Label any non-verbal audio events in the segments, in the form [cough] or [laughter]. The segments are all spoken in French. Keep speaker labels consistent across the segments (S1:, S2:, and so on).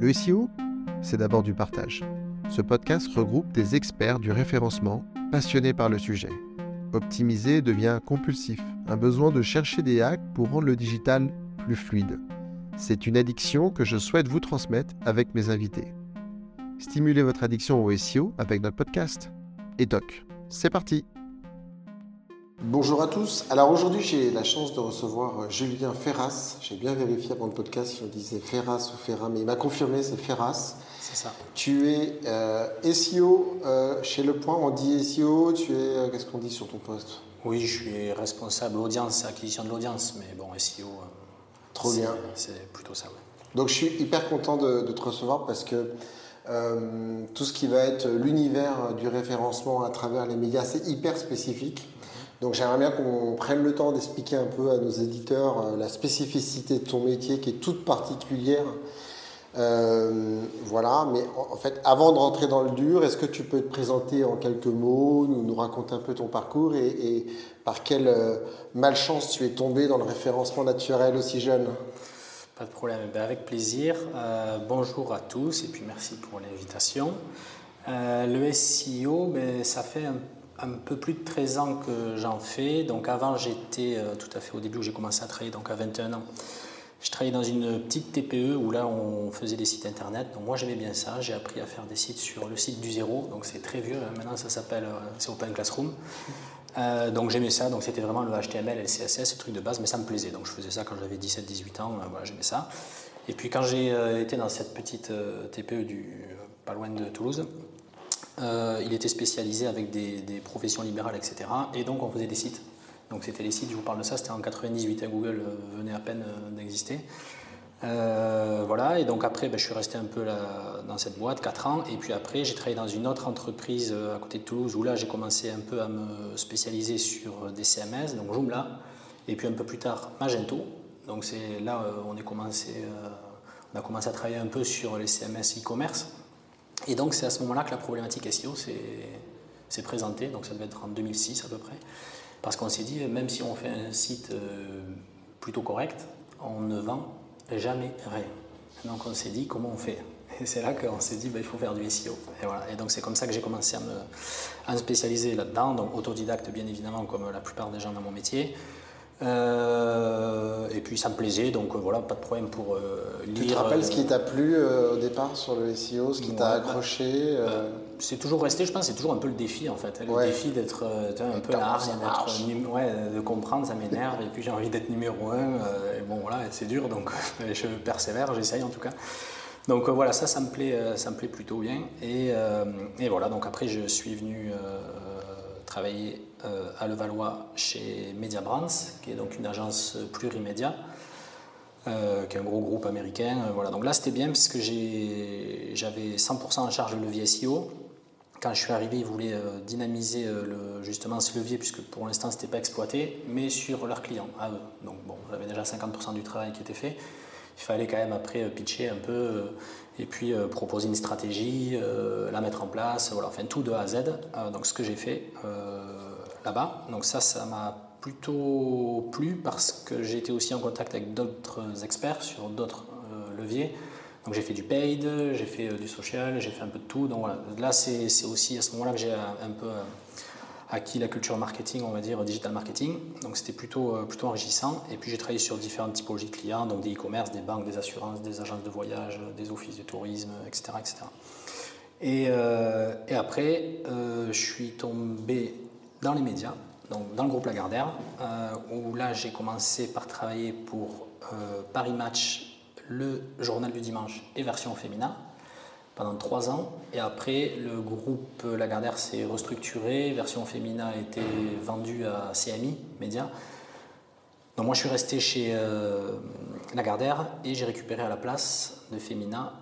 S1: Le SEO, c'est d'abord du partage. Ce podcast regroupe des experts du référencement passionnés par le sujet. Optimiser devient compulsif, un besoin de chercher des hacks pour rendre le digital plus fluide. C'est une addiction que je souhaite vous transmettre avec mes invités. Stimulez votre addiction au SEO avec notre podcast. Et toc, c'est parti
S2: Bonjour à tous. Alors aujourd'hui, j'ai la chance de recevoir euh, Julien Ferras. J'ai bien vérifié avant le podcast si on disait Ferras ou Ferra, mais il m'a confirmé, c'est Ferras.
S3: C'est ça.
S2: Tu es euh, SEO euh, chez Le Point. On dit SEO. Tu es, qu'est-ce qu'on dit sur ton poste?
S3: Oui, je suis responsable audience, acquisition de l'audience, mais bon, SEO.
S2: Trop bien.
S3: C'est plutôt ça,
S2: Donc je suis hyper content de, de te recevoir parce que tout ce qui va être l'univers du référencement à travers les médias, c'est hyper spécifique. Donc j'aimerais bien qu'on prenne le temps d'expliquer un peu à nos éditeurs euh, la spécificité de ton métier qui est toute particulière. Euh, voilà, mais en, fait, avant de rentrer dans le dur, est-ce que tu peux te présenter en quelques mots, nous, raconter un peu ton parcours et, par quelle euh, malchance tu es tombé dans le référencement naturel aussi jeune?
S3: Pas de problème, ben, avec plaisir. bonjour à tous et puis merci pour l'invitation. le SEO, ben, ça fait un un peu plus de 13 ans que j'en fais. Donc avant, j'étais euh, tout à fait au début où j'ai commencé à travailler, donc à 21 ans. Je travaillais dans une petite TPE où là on faisait des sites internet. Donc moi j'aimais bien ça. J'ai appris à faire des sites sur le site du zéro. Donc c'est très vieux. Hein. Maintenant ça s'appelle euh, c'est Open Classroom. Euh, donc j'aimais ça. Donc c'était vraiment le HTML le CSS, le truc de base, mais ça me plaisait. Donc je faisais ça quand j'avais 17-18 ans. voilà, j'aimais ça. Et puis quand j'ai été dans cette petite TPE du pas loin de Toulouse, euh, il était spécialisé avec des, professions libérales, etc. Et donc on faisait des sites. Donc c'était les sites, je vous parle de ça, c'était en 98, hein, Google euh, venait à peine euh, d'exister. voilà, et donc après, ben, je suis resté un peu dans cette boîte, 4 ans, et puis après, j'ai travaillé dans une autre entreprise à côté de Toulouse, où là, j'ai commencé un peu à me spécialiser sur des CMS, donc Joomla, et puis un peu plus tard, Magento. Donc c'est là, on, on a commencé à travailler un peu sur les CMS e-commerce. Et donc c'est à ce moment-là que la problématique SEO s'est présentée, donc ça devait être en 2006 à peu près, parce qu'on s'est dit, même si on fait un site euh, plutôt correct, on ne vend jamais rien. donc on s'est dit, comment on fait? Et c'est là qu'on s'est dit, bah, il faut faire du SEO. Et, voilà. et donc c'est comme ça que j'ai commencé à me, à me spécialiser là-dedans, donc autodidacte bien évidemment, comme la plupart des gens dans mon métier. Euh, et puis ça me plaisait, donc euh, voilà, pas de problème pour lire.
S2: Tu te rappelles ce qui t'a plu au départ sur le SEO, ce qui t'a accroché
S3: C'est toujours resté, je pense, c'est toujours un peu le défi en fait. Le défi d'être un peu large, ouais, de comprendre, ça m'énerve, et puis j'ai envie d'être numéro un, et bon voilà, c'est dur, donc [laughs] je persévère, j'essaye en tout cas. Donc voilà, ça, ça me plaît, ça me plaît plutôt bien. Et, et voilà, donc après je suis venu travailler euh, à Levallois chez Media Brands, qui est donc une agence plurimédia, euh, qui est un gros groupe américain. Euh, voilà. Donc là, c'était bien puisque j'avais 100% en charge le levier SEO. Quand je suis arrivé, ils voulaient dynamiser justement ce levier, puisque pour l'instant, ce n'était pas exploité, mais sur leurs clients, à eux. Donc bon, j'avais déjà 50% du travail qui était fait. Il fallait quand même après pitcher un peu et puis proposer une stratégie, la mettre en place, voilà, enfin tout de A à Z. donc ce que j'ai fait là-bas. Donc ça, ça m'a plutôt plu parce que été aussi en contact avec d'autres experts sur d'autres euh, leviers. Donc j'ai fait du paid, j'ai fait euh, du social, j'ai fait un peu de tout. Donc voilà, là c'est aussi à ce moment-là que j'ai un peu euh, acquis la culture marketing, on va dire digital marketing. Donc c'était plutôt, plutôt enrichissant. Et puis j'ai travaillé sur différentes typologies de clients, donc des e-commerce, des banques, des assurances, des agences de voyage, des offices de tourisme, etc. etc. Et, et après, je suis tombé dans les médias, donc dans le groupe Lagardère, euh, où là j'ai commencé par travailler pour euh, Paris Match, le journal du dimanche et version féminin pendant trois ans. Et après, le groupe Lagardère s'est restructuré, version féminin a été vendue à CMI Média. Donc moi je suis resté chez euh, Lagardère et j'ai récupéré à la place de Femina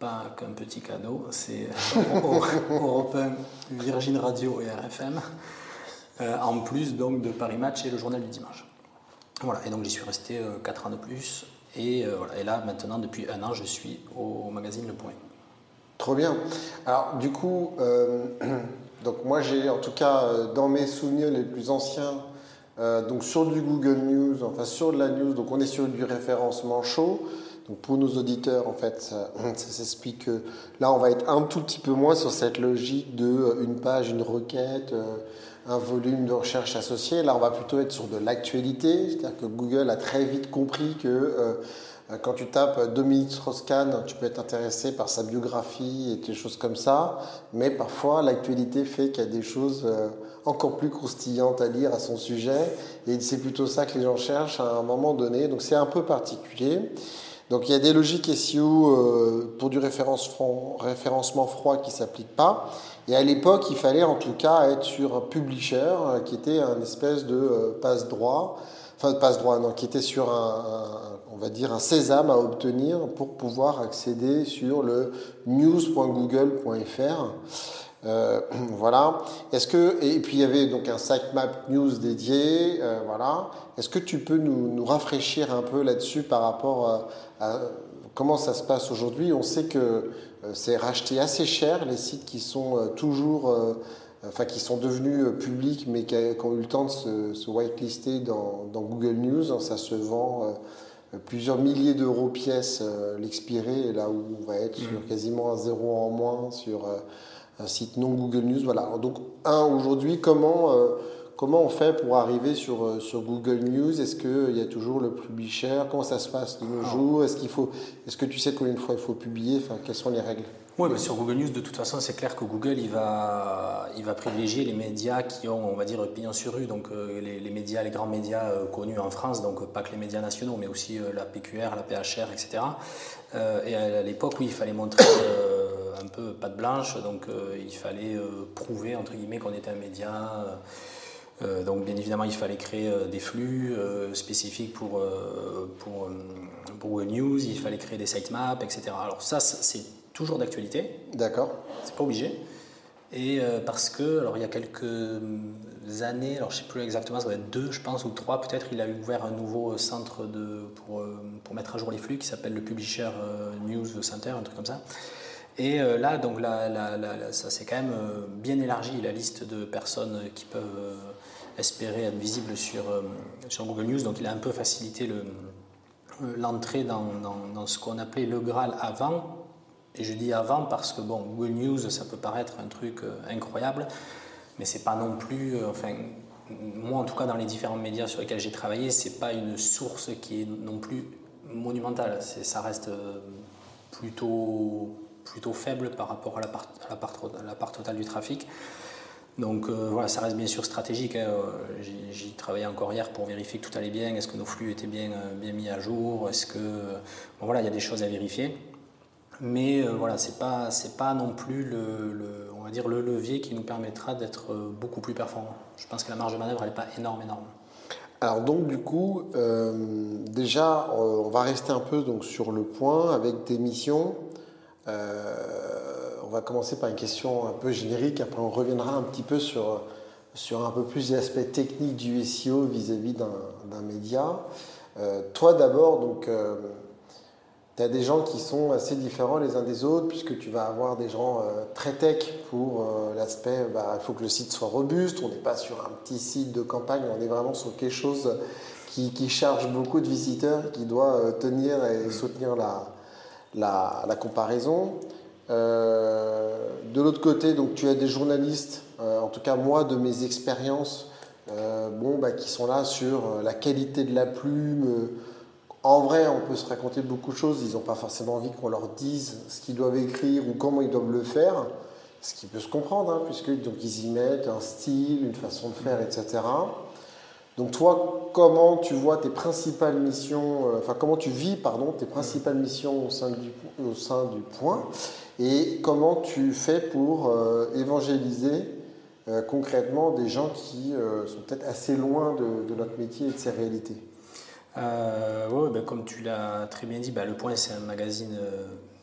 S3: pas qu'un petit cadeau, c'est Europe 1, Virgin Radio et RFM, euh, en plus donc de Paris Match et le journal du dimanche. Voilà, et donc j'y suis resté 4 euh, ans de plus, et, euh, voilà, et là maintenant depuis un an je suis au magazine Le Point.
S2: Trop bien. Alors du coup, [clears throat] donc moi j'ai en tout cas dans mes souvenirs les plus anciens, donc sur du Google News, enfin sur de la news, donc on est sur du référencement chaud. Donc pour nos auditeurs, en fait, ça, [clears throat] s'explique que là, on va être un tout petit peu moins sur cette logique de euh, une page, une requête, euh, un volume de recherche associé. Là, on va plutôt être sur de l'actualité, c'est-à-dire que Google a très vite compris que quand tu tapes Dominique Strauss-Kahn, tu peux être intéressé par sa biographie et des choses comme ça, mais parfois l'actualité fait qu'il y a des choses encore plus croustillante à lire à son sujet. Et c'est plutôt ça que les gens cherchent à un moment donné. Donc c'est un peu particulier. Donc il y a des logiques SEO euh, pour du référencement froid qui ne s'appliquent pas. Et à l'époque, il fallait en tout cas être sur un publisher euh, qui était un espèce de euh, passe-droit, enfin passe-droit, non, qui était sur un, on va dire un sésame à obtenir pour pouvoir accéder sur le news.google.fr. Euh, [clears throat] voilà. Est-ce que et puis il y avait donc un sitemap news dédié, voilà. Est-ce que tu peux nous, rafraîchir un peu là-dessus par rapport à, comment ça se passe aujourd'hui? On sait que c'est racheté assez cher les sites qui sont toujours, enfin qui sont devenus publics mais qui, ont eu le temps de se, whitelister dans, Google News. Ça se vend plusieurs milliers d'euros pièce l'expiré, là où on va être sur mmh. quasiment un zéro en moins sur un site non Google News. Voilà. Donc, un, aujourd'hui, comment, euh, comment on fait pour arriver sur, euh, sur Google News? Est-ce qu'il y a toujours le publisher Comment ça se passe de nos ah. jours? Est-ce qu'il faut, est-ce que tu sais combien de fois il faut publier? Enfin, quelles sont les règles?
S3: Oui, sur Google News, de toute façon, c'est clair que Google, il va, il va privilégier les médias qui ont, on va dire, pignon sur rue, donc euh, les, médias, les grands médias connus en France, donc pas que les médias nationaux, mais aussi la PQR, la PHR, etc. et à l'époque, oui, il fallait montrer un peu patte blanche, donc euh, il fallait euh, prouver entre guillemets qu'on était un média. Euh, donc bien évidemment, il fallait créer des flux spécifiques pour, pour, pour, News, il fallait créer des sitemaps, etc. Alors ça, c'est toujours d'actualité.
S2: D'accord.
S3: C'est pas obligé. Et parce que, alors il y a quelques années, alors je sais plus exactement, ça doit être deux, je pense, ou trois peut-être, il a ouvert un nouveau centre de, pour, pour mettre à jour les flux qui s'appelle le Publisher News Center, un truc comme ça. Et euh, là, donc, ça s'est quand même euh, bien élargi la liste de personnes qui peuvent euh, espérer être visibles sur, Google News. Donc il a un peu facilité l'entrée dans, dans, ce qu'on appelait le Graal avant. Et je dis avant parce que bon, Google News, ça peut paraître un truc incroyable, mais c'est pas non plus. Enfin, moi en tout cas, dans les différents médias sur lesquels j'ai travaillé, c'est pas une source qui est non plus monumentale. Ça reste plutôt plutôt faible par rapport à la part, totale du trafic. Donc euh, voilà, ça reste bien sûr stratégique. Hein. J'y travaillais encore hier pour vérifier que tout allait bien. Est-ce que nos flux étaient bien, euh, mis à jour? Est-ce que bon, voilà, il y a des choses à vérifier. Mais euh, voilà, c'est pas pas non plus le, on va dire le levier qui nous permettra d'être beaucoup plus performant. Je pense que la marge de manœuvre elle n'est pas énorme énorme.
S2: Alors donc du coup, déjà, on va rester un peu donc sur le point avec des missions euh, on va commencer par une question un peu générique, après on reviendra un petit peu sur, sur un peu plus l'aspect technique du SEO vis-à-vis d'un média. Euh, toi d'abord, donc, euh, tu as des gens qui sont assez différents les uns des autres, puisque tu vas avoir des gens très tech pour l'aspect, bah, il faut que le site soit robuste, on n'est pas sur un petit site de campagne, on est vraiment sur quelque chose qui, qui charge beaucoup de visiteurs, qui doit tenir et soutenir la, comparaison. Euh, de l'autre côté, donc tu as des journalistes, euh, en tout cas moi de mes expériences, euh, bon, bah, qui sont là sur la qualité de la plume. En vrai, on peut se raconter beaucoup de choses. Ils n'ont pas forcément envie qu'on leur dise ce qu'ils doivent écrire ou comment ils doivent le faire, ce qui peut se comprendre, hein, puisque donc ils y mettent un style, une façon de faire, etc. Donc toi, comment tu vois tes principales missions, euh, enfin comment tu vis, pardon, tes principales missions au sein du, au sein du point, et comment tu fais pour euh, évangéliser euh, concrètement des gens qui sont peut-être assez loin de, notre métier et de ses réalités?
S3: Oui, ben, comme tu l'as très bien dit, ben, Le Point, c'est un magazine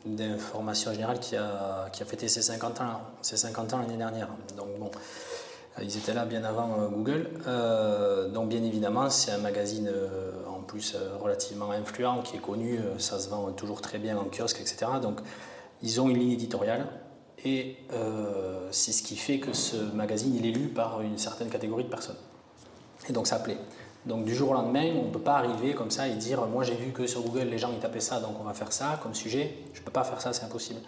S3: d'information générale qui a, qui a fêté ses 50 ans, ses 50 ans l'année dernière. Donc bon, ils étaient là bien avant euh, Google. Euh, donc bien évidemment, c'est un magazine euh, en plus relativement influent, qui est connu, ça se vend toujours très bien en kiosque, etc. Donc ils ont une ligne éditoriale et c'est ce qui fait que ce magazine il est lu par une certaine catégorie de personnes. Et donc ça plaît. Donc du jour au lendemain, on ne peut pas arriver comme ça et dire moi j'ai vu que sur Google les gens ils tapaient ça donc on va faire ça comme sujet. Je ne peux pas faire ça, c'est impossible.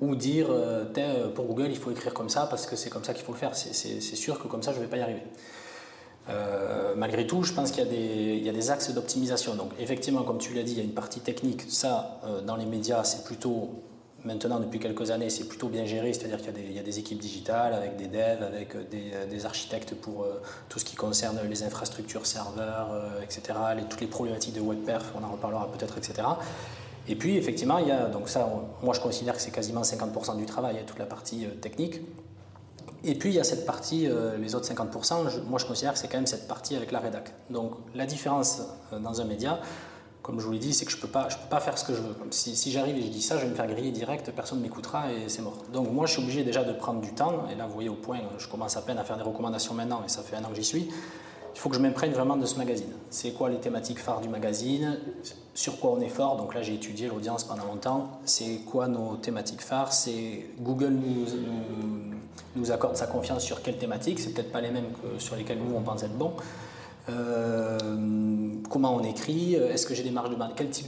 S3: Ou dire euh, pour Google il faut écrire comme ça parce que c'est comme ça qu'il faut le faire. C'est sûr que comme ça je ne vais pas y arriver. Euh, malgré tout, je pense qu'il y, a des axes d'optimisation. Donc effectivement, comme tu l'as dit, il y a une partie technique. Ça, euh, dans les médias, c'est plutôt Maintenant, depuis quelques années, c'est plutôt bien géré, c'est-à-dire qu'il y, a des équipes digitales avec des devs, avec euh, euh, des, architectes pour euh, tout ce qui concerne les infrastructures serveurs, etc., toutes les problématiques de WebPerf, on en reparlera peut-être, etc. Et puis, effectivement, il y a, donc ça, moi je considère que c'est quasiment 50% du travail, toute la partie technique. Et puis, il y a cette partie, les autres 50%, moi je considère que c'est quand même cette partie avec la rédac. Donc, la différence dans un média, comme je vous l'ai dit, c'est que je ne peux, pas, peux pas faire ce que je veux. si, j'arrive et je dis ça, je vais me faire griller direct, personne ne m'écoutera et c'est mort. Donc moi, je suis obligé déjà de prendre du temps. Et là, vous voyez au point, je commence à peine à faire des recommandations maintenant et ça fait un an que j'y suis. Il faut que je m'imprègne vraiment de ce magazine. C'est quoi les thématiques phares du magazine? Sur quoi on est fort? Donc là, j'ai étudié l'audience pendant longtemps. C'est quoi nos thématiques phares? Google nous, accorde sa confiance sur quelles thématiques? C'est peut-être pas les mêmes que sur lesquelles nous, on pense être bon. Euh, comment on écrit, est-ce que j'ai des marges de quel type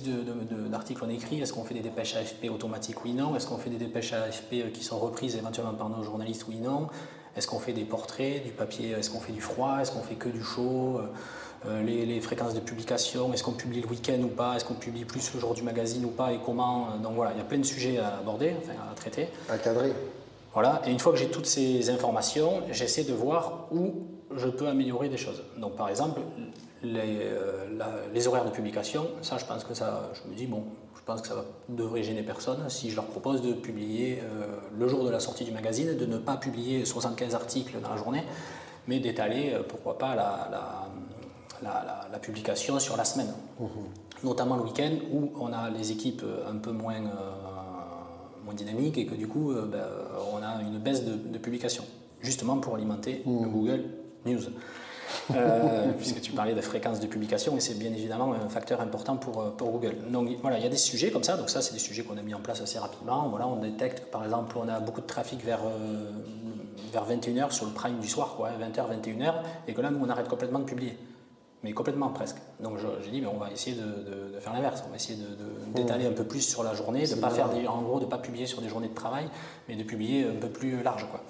S3: d'article on écrit, est-ce qu'on fait des dépêches AFP automatiques, oui, non, est-ce qu'on fait des dépêches AFP qui sont reprises éventuellement par nos journalistes, oui, non, est-ce qu'on fait des portraits, du papier, est-ce qu'on fait du froid, est-ce qu'on fait que du chaud, euh, les, fréquences de publication, est-ce qu'on publie le week-end ou pas, est-ce qu'on publie plus le jour du magazine ou pas et comment, donc voilà, il y a plein de sujets à aborder, enfin à traiter.
S2: À cadrer.
S3: Voilà, et une fois que j'ai toutes ces informations, j'essaie de voir où je peux améliorer des choses. Donc par exemple, euh, les, horaires de publication, ça je pense que ça, je me dis, bon, je pense que ça ne devrait gêner personne si je leur propose de publier euh, le jour de la sortie du magazine, de ne pas publier 75 articles dans la journée, mais d'étaler, euh, pourquoi pas, la, la, publication sur la semaine. Mmh. Notamment le week-end où on a les équipes un peu moins, moins dynamiques et que du coup, ben, on a une baisse de, publication, justement pour alimenter mmh. le Google News. Euh, [laughs] puisque tu parlais de fréquence de publication, et c'est bien évidemment un facteur important pour, euh, pour Google. Donc voilà, il y a des sujets comme ça, donc ça c'est des sujets qu'on a mis en place assez rapidement. Voilà, on détecte par exemple, on a beaucoup de trafic vers, euh, vers 21h sur le prime du soir, quoi, 20h, 21h, et que là nous on arrête complètement de publier. Mais complètement presque. Donc j'ai dit, mais on va essayer de, de, faire l'inverse, on va essayer d'étaler un peu plus sur la journée, de pas faire des, en gros de pas publier sur des journées de travail, mais de publier un peu plus large. Quoi.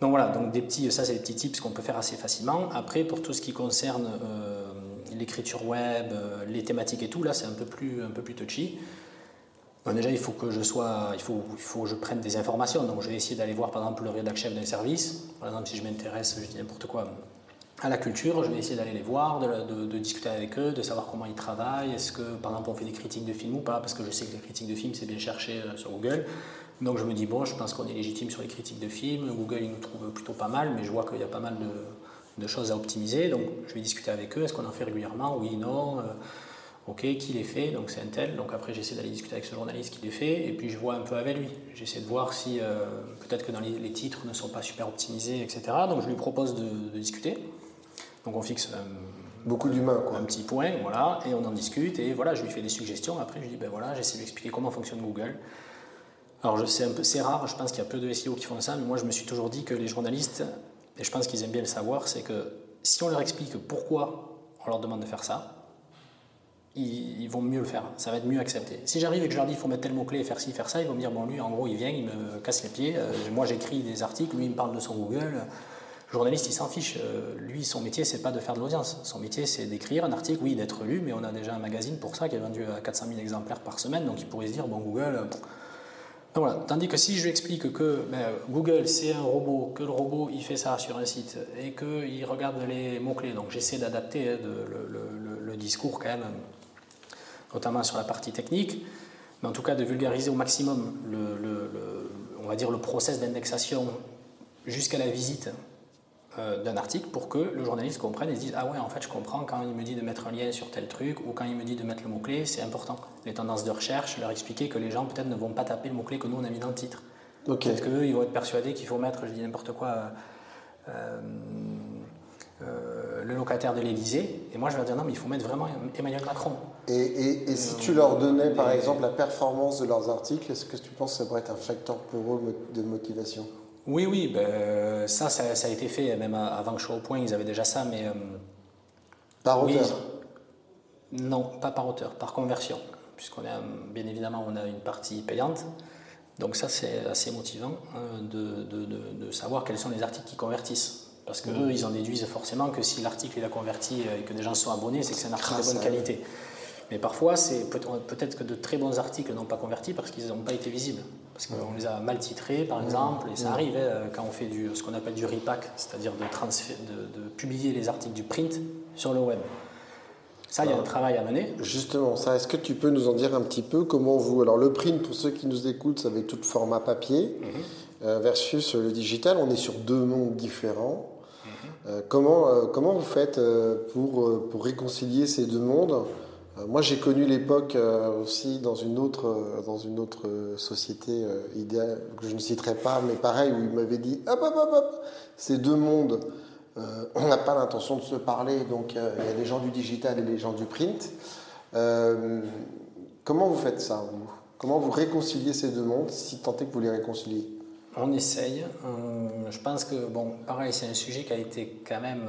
S3: Donc voilà, donc des petits, ça c'est des petits tips qu'on peut faire assez facilement. Après, pour tout ce qui concerne euh, l'écriture web, euh, les thématiques et tout, là c'est un peu plus, un peu plus touchy. déjà, il faut que je sois, il faut, il faut que je prenne des informations. Donc je vais essayer d'aller voir par exemple le rédac chef d'un service. Par exemple, si je m'intéresse, je dis n'importe quoi, à la culture, je vais essayer d'aller les voir, de, de, discuter avec eux, de savoir comment ils travaillent. Est-ce que par exemple on fait des critiques de films ou pas? Parce que je sais que les critiques de films c'est bien cherché euh, sur Google. Donc je me dis, bon, je pense qu'on est légitime sur les critiques de films, Google il nous trouve plutôt pas mal, mais je vois qu'il y a pas mal de, choses à optimiser, donc je vais discuter avec eux, est-ce qu'on en fait régulièrement? Oui, non, euh, ok, qui les fait? Donc c'est un tel, donc après j'essaie d'aller discuter avec ce journaliste qui les fait, et puis je vois un peu avec lui. J'essaie de voir si euh, peut-être que dans les, titres ne sont pas super optimisés, etc. Donc je lui propose de, discuter. Donc on fixe
S2: Beaucoup d'humains,
S3: Un petit point, voilà, et on en discute, et voilà, je lui fais des suggestions. Après, je lui dis, ben voilà, j'essaie d'expliquer comment fonctionne Google. Alors c'est un peu, c'est rare, je pense qu'il y a peu de SEO qui font ça, mais moi je me suis toujours dit que les journalistes, et je pense qu'ils aiment bien le savoir, c'est que si on leur explique pourquoi on leur demande de faire ça, ils, vont mieux le faire, ça va être mieux accepté. Si j'arrive et que je leur dis il faut mettre tel mot-clé, faire ci, faire ça, ils vont me dire bon lui en gros il vient, il me casse les pieds, euh, moi j'écris des articles, lui il me parle de son Google. Le journaliste, il s'en fiche. Euh, lui, son métier, c'est pas de faire de l'audience. Son métier, c'est d'écrire un article, oui, d'être lu, mais on a déjà un magazine pour ça qui est vendu à 400 000 exemplaires par semaine, donc il pourrait se dire, bon, Google, Tandis que si je lui explique que ben, Google c'est un robot, que le robot il fait ça sur un site et qu'il regarde les mots-clés, donc j'essaie d'adapter hein, le, discours quand même, notamment sur la partie technique, mais en tout cas de vulgariser au maximum le, on va dire le process d'indexation jusqu'à la visite euh, d'un article pour que le journaliste comprenne et se dise Ah ouais, en fait, je comprends quand il me dit de mettre un lien sur tel truc ou quand il me dit de mettre le mot-clé, c'est important. Les tendances de recherche, leur expliquer que les gens peut-être ne vont pas taper le mot-clé que nous on a mis dans le titre. Peut-être qu'eux, ils vont être persuadés qu'il faut mettre, je dis n'importe quoi, euh, euh, le locataire de l'Elysée. Et moi, je vais leur dire Non, mais il faut mettre vraiment Emmanuel Macron.
S2: Et, si tu leur donnais, par exemple, la performance de leurs articles, est-ce que tu penses que ça pourrait être un facteur pour eux de motivation?
S3: Oui, oui, ben, ça, ça, a été fait, même avant que je sois au point, ils avaient déjà ça, mais euh,
S2: Par auteur
S3: Non, pas par auteur, par conversion. Puisqu'on a, bien évidemment, on a une partie payante. Donc ça, c'est assez motivant hein, de, savoir quels sont les articles qui convertissent. Parce qu'eux, mmh. ils en déduisent forcément que si l'article il a converti et que des gens sont abonnés, c'est que c'est un article de bonne qualité. Mais parfois, c'est peut-être que de très bons articles n'ont pas converti parce qu'ils n'ont pas été visibles. Parce qu'on les a mal titrés, par exemple, et ça arrive hein, quand on fait du, ce qu'on appelle du repack, c'est-à-dire de, de, de, publier les articles du print sur le web. Ça, il y a un travail à mener.
S2: Justement, ça, est-ce que tu peux nous en dire un petit peu comment vous. Alors, le print, pour ceux qui nous écoutent, ça va être tout format papier, mhm. euh, versus le digital. On est sur deux mondes différents. Mhm. Euh, comment, euh, comment vous faites pour, pour réconcilier ces deux mondes moi, j'ai connu l'époque euh, aussi dans une autre, euh, dans une autre société idéale, que je ne citerai pas, mais pareil, où il m'avait dit hop, hop, hop, hop, ces deux mondes, on n'a pas l'intention de se parler, donc il y a les gens du digital et les gens du print. comment vous faites ça Comment vous réconciliez ces deux mondes, si tant est que vous les réconciliez?
S3: On essaye. je pense que, bon, pareil, c'est un sujet qui a été quand même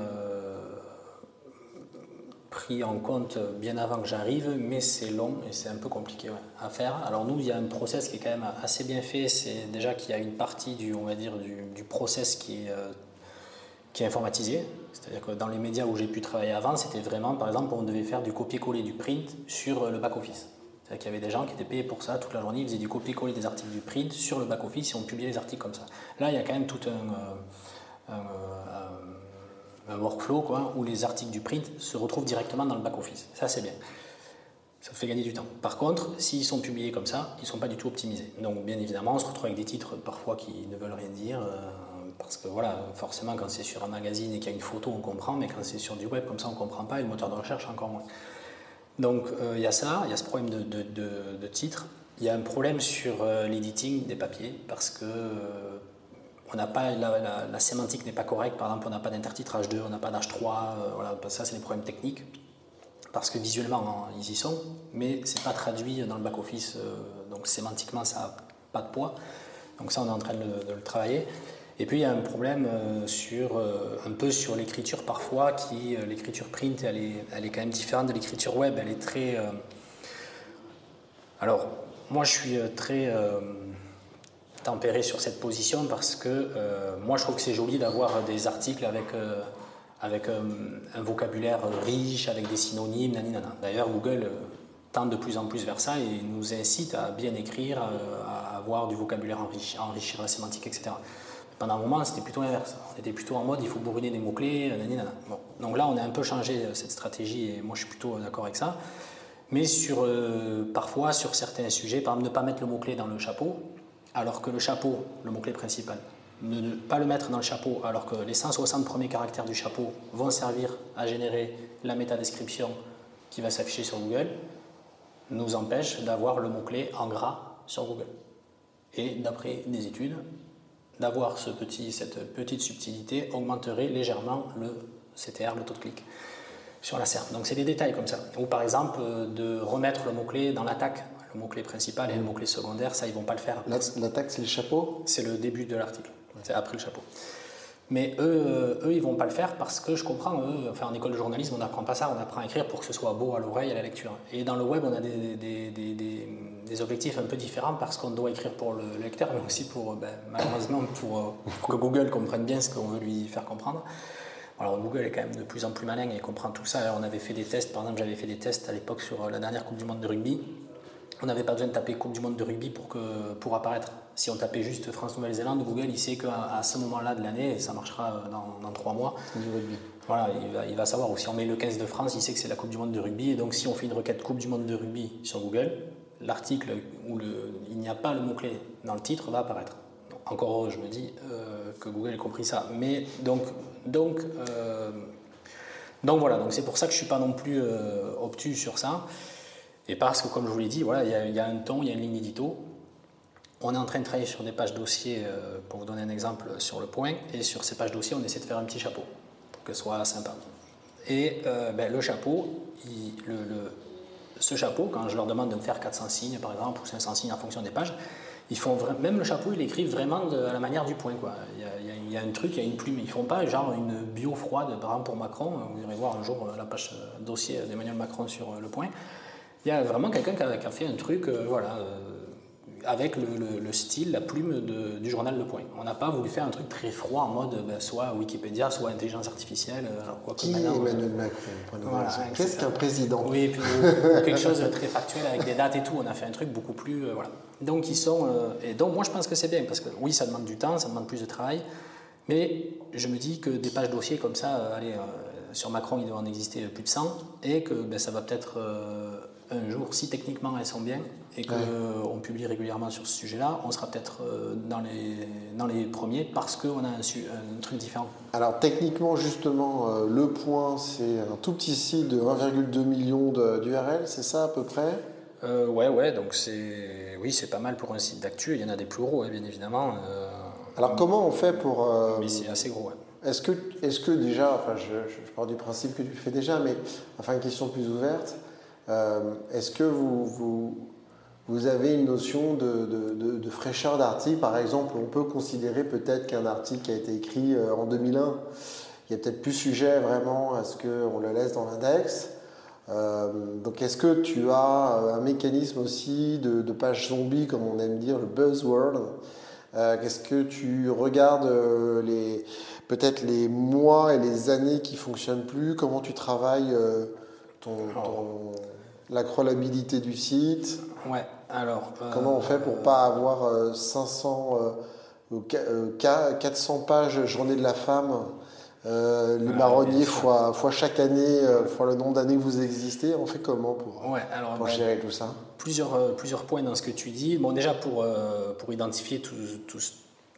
S3: pris en compte bien avant que j'arrive, mais c'est long et c'est un peu compliqué à faire. Alors nous, il y a un process qui est quand même assez bien fait. C'est déjà qu'il y a une partie du, on va dire, du, process qui est, euh, qui est informatisé. C'est-à-dire que dans les médias où j'ai pu travailler avant, c'était vraiment, par exemple, on devait faire du copier-coller du print sur le back-office. C'est-à-dire qu'il y avait des gens qui étaient payés pour ça toute la journée, ils faisaient du copier-coller des articles du print sur le back-office et on publiait les articles comme ça. Là, il y a quand même tout un, euh, un workflow quoi, où les articles du print se retrouvent directement dans le back-office. Ça, c'est bien. Ça fait gagner du temps. Par contre, s'ils sont publiés comme ça, ils ne sont pas du tout optimisés. Donc, bien évidemment, on se retrouve avec des titres parfois qui ne veulent rien dire. Euh, parce que voilà, forcément, quand c'est sur un magazine et qu'il y a une photo, on comprend, mais quand c'est sur du web, comme ça, on ne comprend pas, et le moteur de recherche, encore moins. Donc, euh, il y a ça, il y a ce problème de, de, de, titre. Il y a un problème sur euh, l'editing des papiers, parce que on n'a pas la, sémantique n'est pas correcte. Par exemple, on n'a pas d'intertitrage 2, on n'a pas d'H3. Euh, voilà, ça, c'est des problèmes techniques. Parce que visuellement, hein, ils y sont, mais c'est pas traduit dans le back-office. Euh, donc sémantiquement, ça n'a pas de poids. Donc ça, on est en train de le, travailler. Et puis il y a un problème euh, sur, un peu sur l'écriture parfois, qui l'écriture print, elle est, elle est quand même différente de l'écriture web. Elle est très. alors, moi, je suis très tempérer sur cette position parce que euh, moi je trouve que c'est joli d'avoir des articles avec, euh, avec euh, un vocabulaire riche, avec des synonymes, nanana. D'ailleurs Google tend de plus en plus vers ça et nous incite à bien écrire, à avoir du vocabulaire enrichi, à enrichir la sémantique, etc. Pendant un moment, c'était plutôt l'inverse. On était plutôt en mode il faut bourriner des mots-clés, Bon. Donc là, on a un peu changé cette stratégie et moi je suis plutôt d'accord avec ça. Mais sur, parfois, sur certains sujets, par exemple, ne pas mettre le mot-clé dans le chapeau, alors que le chapeau, le mot-clé principal, ne, pas le mettre dans le chapeau alors que les 160 premiers caractères du chapeau vont servir à générer la métadescription qui va s'afficher sur Google, nous empêche d'avoir le mot-clé en gras sur Google. Et d'après des études, d'avoir cette petite subtilité augmenterait légèrement le CTR, le taux de clic sur la SERP. Donc c'est des détails comme ça. Ou par exemple de remettre le mot-clé dans l'attaque le mot-clé principal et le mot-clé secondaire, ça, ils vont pas le faire.
S2: L'attaque, c'est le chapeau
S3: C'est le début de l'article. C'est après le chapeau. Mais eux, euh, eux, ils vont pas le faire parce que je comprends, eux, enfin, en école de journalisme, on n'apprend pas ça, on apprend à écrire pour que ce soit beau à l'oreille et à la lecture. Et dans le web, on a des, des, des, des objectifs un peu différents parce qu'on doit écrire pour le lecteur, mais aussi pour, ben, malheureusement, pour, pour, que Google comprenne bien ce qu'on veut lui faire comprendre. Alors Google est quand même de plus en plus malin et comprend tout ça. on avait fait des tests, par exemple, j'avais fait des tests à l'époque sur la dernière Coupe du Monde de rugby on n'avait pas besoin de taper Coupe du Monde de rugby pour, que, pour apparaître. Si on tapait juste France-Nouvelle-Zélande, Google, il sait qu'à ce moment-là de l'année, et ça marchera euh, dans, trois mois, voilà, il va, il va savoir. Ou si on met le 15 de France, il sait que c'est la Coupe du Monde de rugby. Et donc, si on fait une requête Coupe du Monde de rugby sur Google, l'article où le, il n'y a pas le mot-clé dans le titre va apparaître. encore heureux, je me dis, euh, que Google ait compris ça. Mais donc, donc, euh, donc voilà, donc c'est pour ça que je ne suis pas non plus obtus sur ça. Et parce que, comme je vous l'ai dit, voilà, il y, a un ton, il y a une ligne édito. On est en train de travailler sur des pages dossiers, euh, pour vous donner un exemple, sur le point. Et sur ces pages dossiers, on essaie de faire un petit chapeau, pour que ce soit sympa. Et euh, ben, le chapeau, ce chapeau, quand je leur demande de me faire 400 signes, par exemple, ou 500 signes en fonction des pages, ils font même le chapeau, ils l'écrivent vraiment à la manière du point. Il, y a, un truc, il y a une plume. Ils font pas genre une bio froide, par exemple pour Macron. Vous irez voir un jour la page dossier d'Emmanuel Macron sur le point. Il y a vraiment quelqu'un qui, a fait un truc, voilà avec le, style, la plume du journal Le Point. On n'a pas voulu faire un truc très froid en mode ben, soit Wikipédia, soit intelligence artificielle.
S2: Euh, alors quoi Qui Emmanuel Macron Qu'est-ce qu'un président
S3: Oui, puis, quelque chose de très factuel avec des dates et tout. On a fait un truc beaucoup plus. Euh, voilà. Donc, ils sont. Euh, et donc, moi, je pense que c'est bien parce que oui, ça demande du temps, ça demande plus de travail. Mais je me dis que des pages dossiers comme ça, allez, sur Macron, il doit en exister plus de 100 et que ben, ça va peut-être un jour, si techniquement elles sont bien et qu'on publie régulièrement sur ce sujet-là, on sera peut-être euh, dans les, dans les premiers parce qu'on a un, un, truc différent.
S2: Alors techniquement, justement, euh, le point, c'est un tout petit site de 1,2 million d'URL, c'est ça à peu près?
S3: Euh, Ouais, ouais, donc c'est oui, c'est pas mal pour un site d'actu. Il y en a des plus gros, hein, bien évidemment.
S2: Alors comment on fait pour...
S3: Mais c'est assez gros,
S2: Est-ce que, est que déjà, enfin je, je, pars du principe que tu le fais déjà, mais enfin une question plus ouverte, euh, est-ce que vous, vous, avez une notion de, fraîcheur d'article? Par exemple, on peut considérer peut-être qu'un article qui a été écrit euh, en 2001, il y a peut-être plus sujet vraiment à ce qu'on le laisse dans l'index. Euh, donc est-ce que tu as un mécanisme aussi de, page zombie, comme on aime dire, le buzzword? Qu'est-ce que tu regardes les, peut-être les mois et les années qui fonctionnent plus? Comment tu travailles ton, la crawlabilité du site.
S3: Ouais, alors.
S2: Comment on fait pour ne pas avoir 500 euh, 400 euh, pages Journée de la femme euh, les marronniers fois, fois, chaque année, fois le nombre d'années que vous existez, on fait comment pour,
S3: ouais, alors,
S2: pour gérer tout ça?
S3: plusieurs, plusieurs points dans ce que tu dis. Bon, déjà pour, pour identifier tout, tout,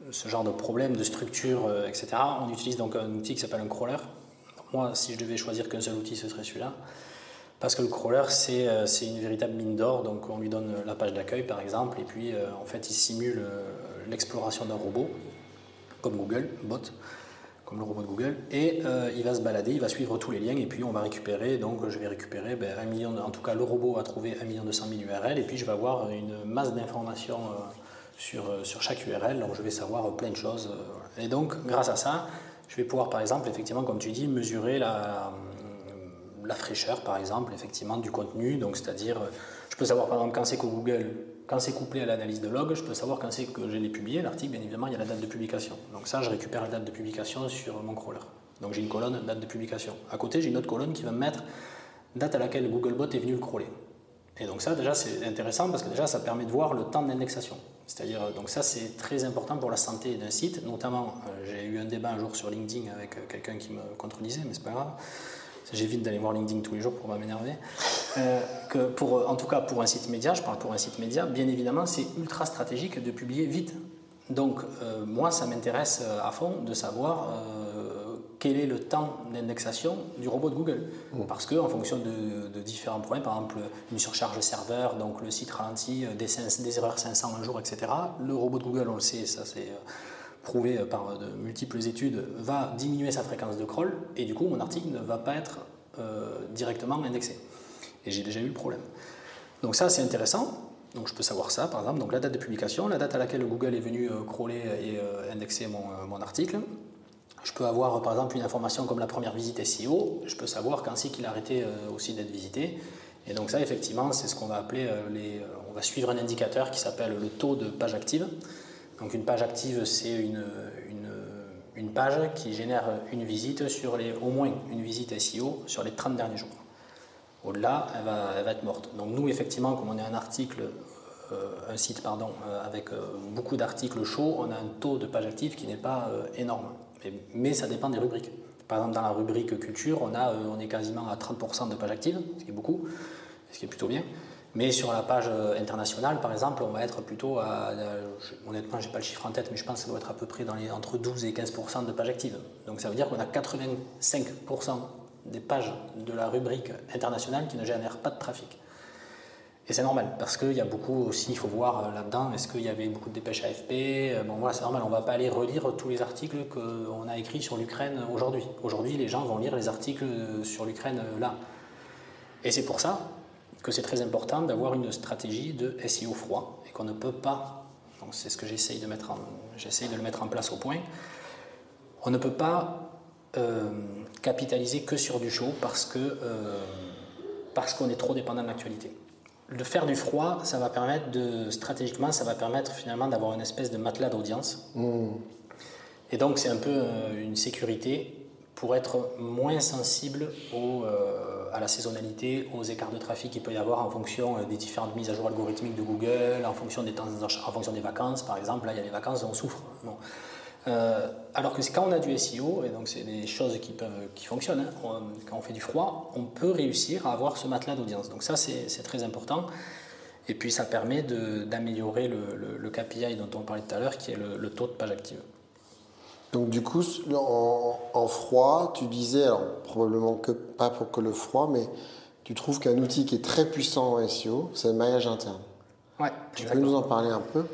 S3: ce genre de problème, de structure, etc., on utilise donc un outil qui s'appelle un crawler. Moi, si je devais choisir qu'un seul outil, ce serait celui-là. Parce que le crawler, euh, c'est une véritable mine d'or. Donc, on lui donne la page d'accueil, par exemple, et puis, euh, en fait, il simule euh, l'exploration d'un robot, comme Google, bot, comme le robot de Google, et il va se balader, il va suivre tous les liens, et puis on va récupérer, donc je vais récupérer ben, un million, en tout cas le robot a trouvé 1 million 200 000 URL, et puis je vais avoir une masse d'informations sur, chaque URL, donc je vais savoir plein de choses. Et donc, grâce à ça, je vais pouvoir, par exemple, effectivement, comme tu dis, mesurer la fraîcheur, par exemple, effectivement, du contenu. Donc, c'est-à-dire, je peux savoir, par exemple, quand c'est que Google, quand c'est couplé à l'analyse de log, je peux savoir quand c'est que je l'ai publié, l'article, bien évidemment, il y a la date de publication. Donc ça, je récupère la date de publication sur mon crawler. Donc j'ai une colonne date de publication. À côté, j'ai une autre colonne qui va me mettre date à laquelle Googlebot est venu le crawler. Et donc ça, déjà, c'est intéressant parce que déjà, ça permet de voir le temps d'indexation. C'est-à-dire, donc ça, c'est très important pour la santé d'un site. Notamment, euh, j'ai eu un débat un jour sur LinkedIn avec euh, quelqu'un qui me contredisait, mais c'est pas grave j'évite d'aller voir LinkedIn tous les jours pour pas m'énerver. Euh, que pour, en tout cas, pour un site média, je parle pour un site média, bien évidemment, c'est ultra stratégique de publier vite. Donc, euh, moi, ça m'intéresse euh, à fond de savoir quel est le temps d'indexation du robot de Google. Mmh. Parce qu'en fonction de, différents problèmes, par exemple une surcharge serveur, donc le site ralentit, des, des erreurs 500 un jour, etc., le robot de Google, on le sait, ça c'est prouvé par de multiples études, va diminuer sa fréquence de crawl et du coup mon article ne va pas être euh, directement indexé. Et j'ai déjà eu le problème. Donc ça c'est intéressant. Donc je peux savoir ça par exemple, donc la date de publication, la date à laquelle Google est venu euh, crawler et euh, indexer mon, mon, article. Je peux avoir par exemple une information comme la première visite SEO, je peux savoir quand c'est qu'il a arrêté aussi d'être visité. Et donc ça effectivement c'est ce qu'on va appeler les, on va suivre un indicateur qui s'appelle le taux de page active. Donc une page active, c'est une, une, page qui génère une visite sur les, au moins une visite SEO sur les 30 derniers jours. Au-delà, elle va, elle va, être morte. Donc nous, effectivement, comme on est un article, euh, un site pardon, euh, avec euh, beaucoup d'articles chauds, on a un taux de page active qui n'est pas énorme. Mais, mais, ça dépend des rubriques. Par exemple, dans la rubrique culture, on, a, on est quasiment à 30% de pages actives, ce qui est beaucoup, ce qui est plutôt bien. Mais sur la page euh, internationale, par exemple, on va être plutôt à. Euh, honnêtement, je n'ai pas le chiffre en tête, mais je pense que ça doit être à peu près dans les, entre 12 et 15% de pages actives. Donc ça veut dire qu'on a 85% des pages de la rubrique internationale qui ne génèrent pas de trafic. Et c'est normal, parce qu'il y a beaucoup aussi, il faut voir euh, là-dedans, est-ce qu'il y avait beaucoup de dépêches AFP Bon voilà, c'est normal, on ne va pas aller relire tous les articles qu'on a écrits sur l'Ukraine aujourd'hui. Aujourd'hui, les gens vont lire les articles sur l'Ukraine là. Et c'est pour ça que c'est très important d'avoir une stratégie de SEO froid et qu'on ne peut pas Donc c'est ce que j'essaye de mettre en, j'essaye de le mettre en place au point. On ne peut pas euh, capitaliser que sur du chaud parce que euh, parce qu'on est trop dépendant de l'actualité. De faire du froid, ça va permettre de stratégiquement, ça va permettre finalement d'avoir une espèce de matelas d'audience. Mmh. Et donc c'est un peu euh, une sécurité pour être moins sensible au, à la saisonnalité, aux écarts de trafic qu'il peut y avoir en fonction des différentes mises à jour algorithmiques de Google, en fonction des, vacances par exemple. Là, il y a des vacances, on souffre. Euh, alors que quand on a du SEO, et donc c'est des choses qui, peuvent, qui fonctionnent, hein, quand on fait du froid, on peut réussir à avoir ce matelas d'audience. Donc ça, c'est très important. Et puis ça permet d'améliorer le, le, KPI dont on parlait tout à l'heure, qui est le, taux de page active.
S2: Donc du coup, en, froid, tu disais, alors probablement que pas pour que le froid, mais tu trouves qu'un outil qui est très puissant en SEO, c'est le maillage interne.
S3: Ouais,
S2: tu peux nous en parler un peu?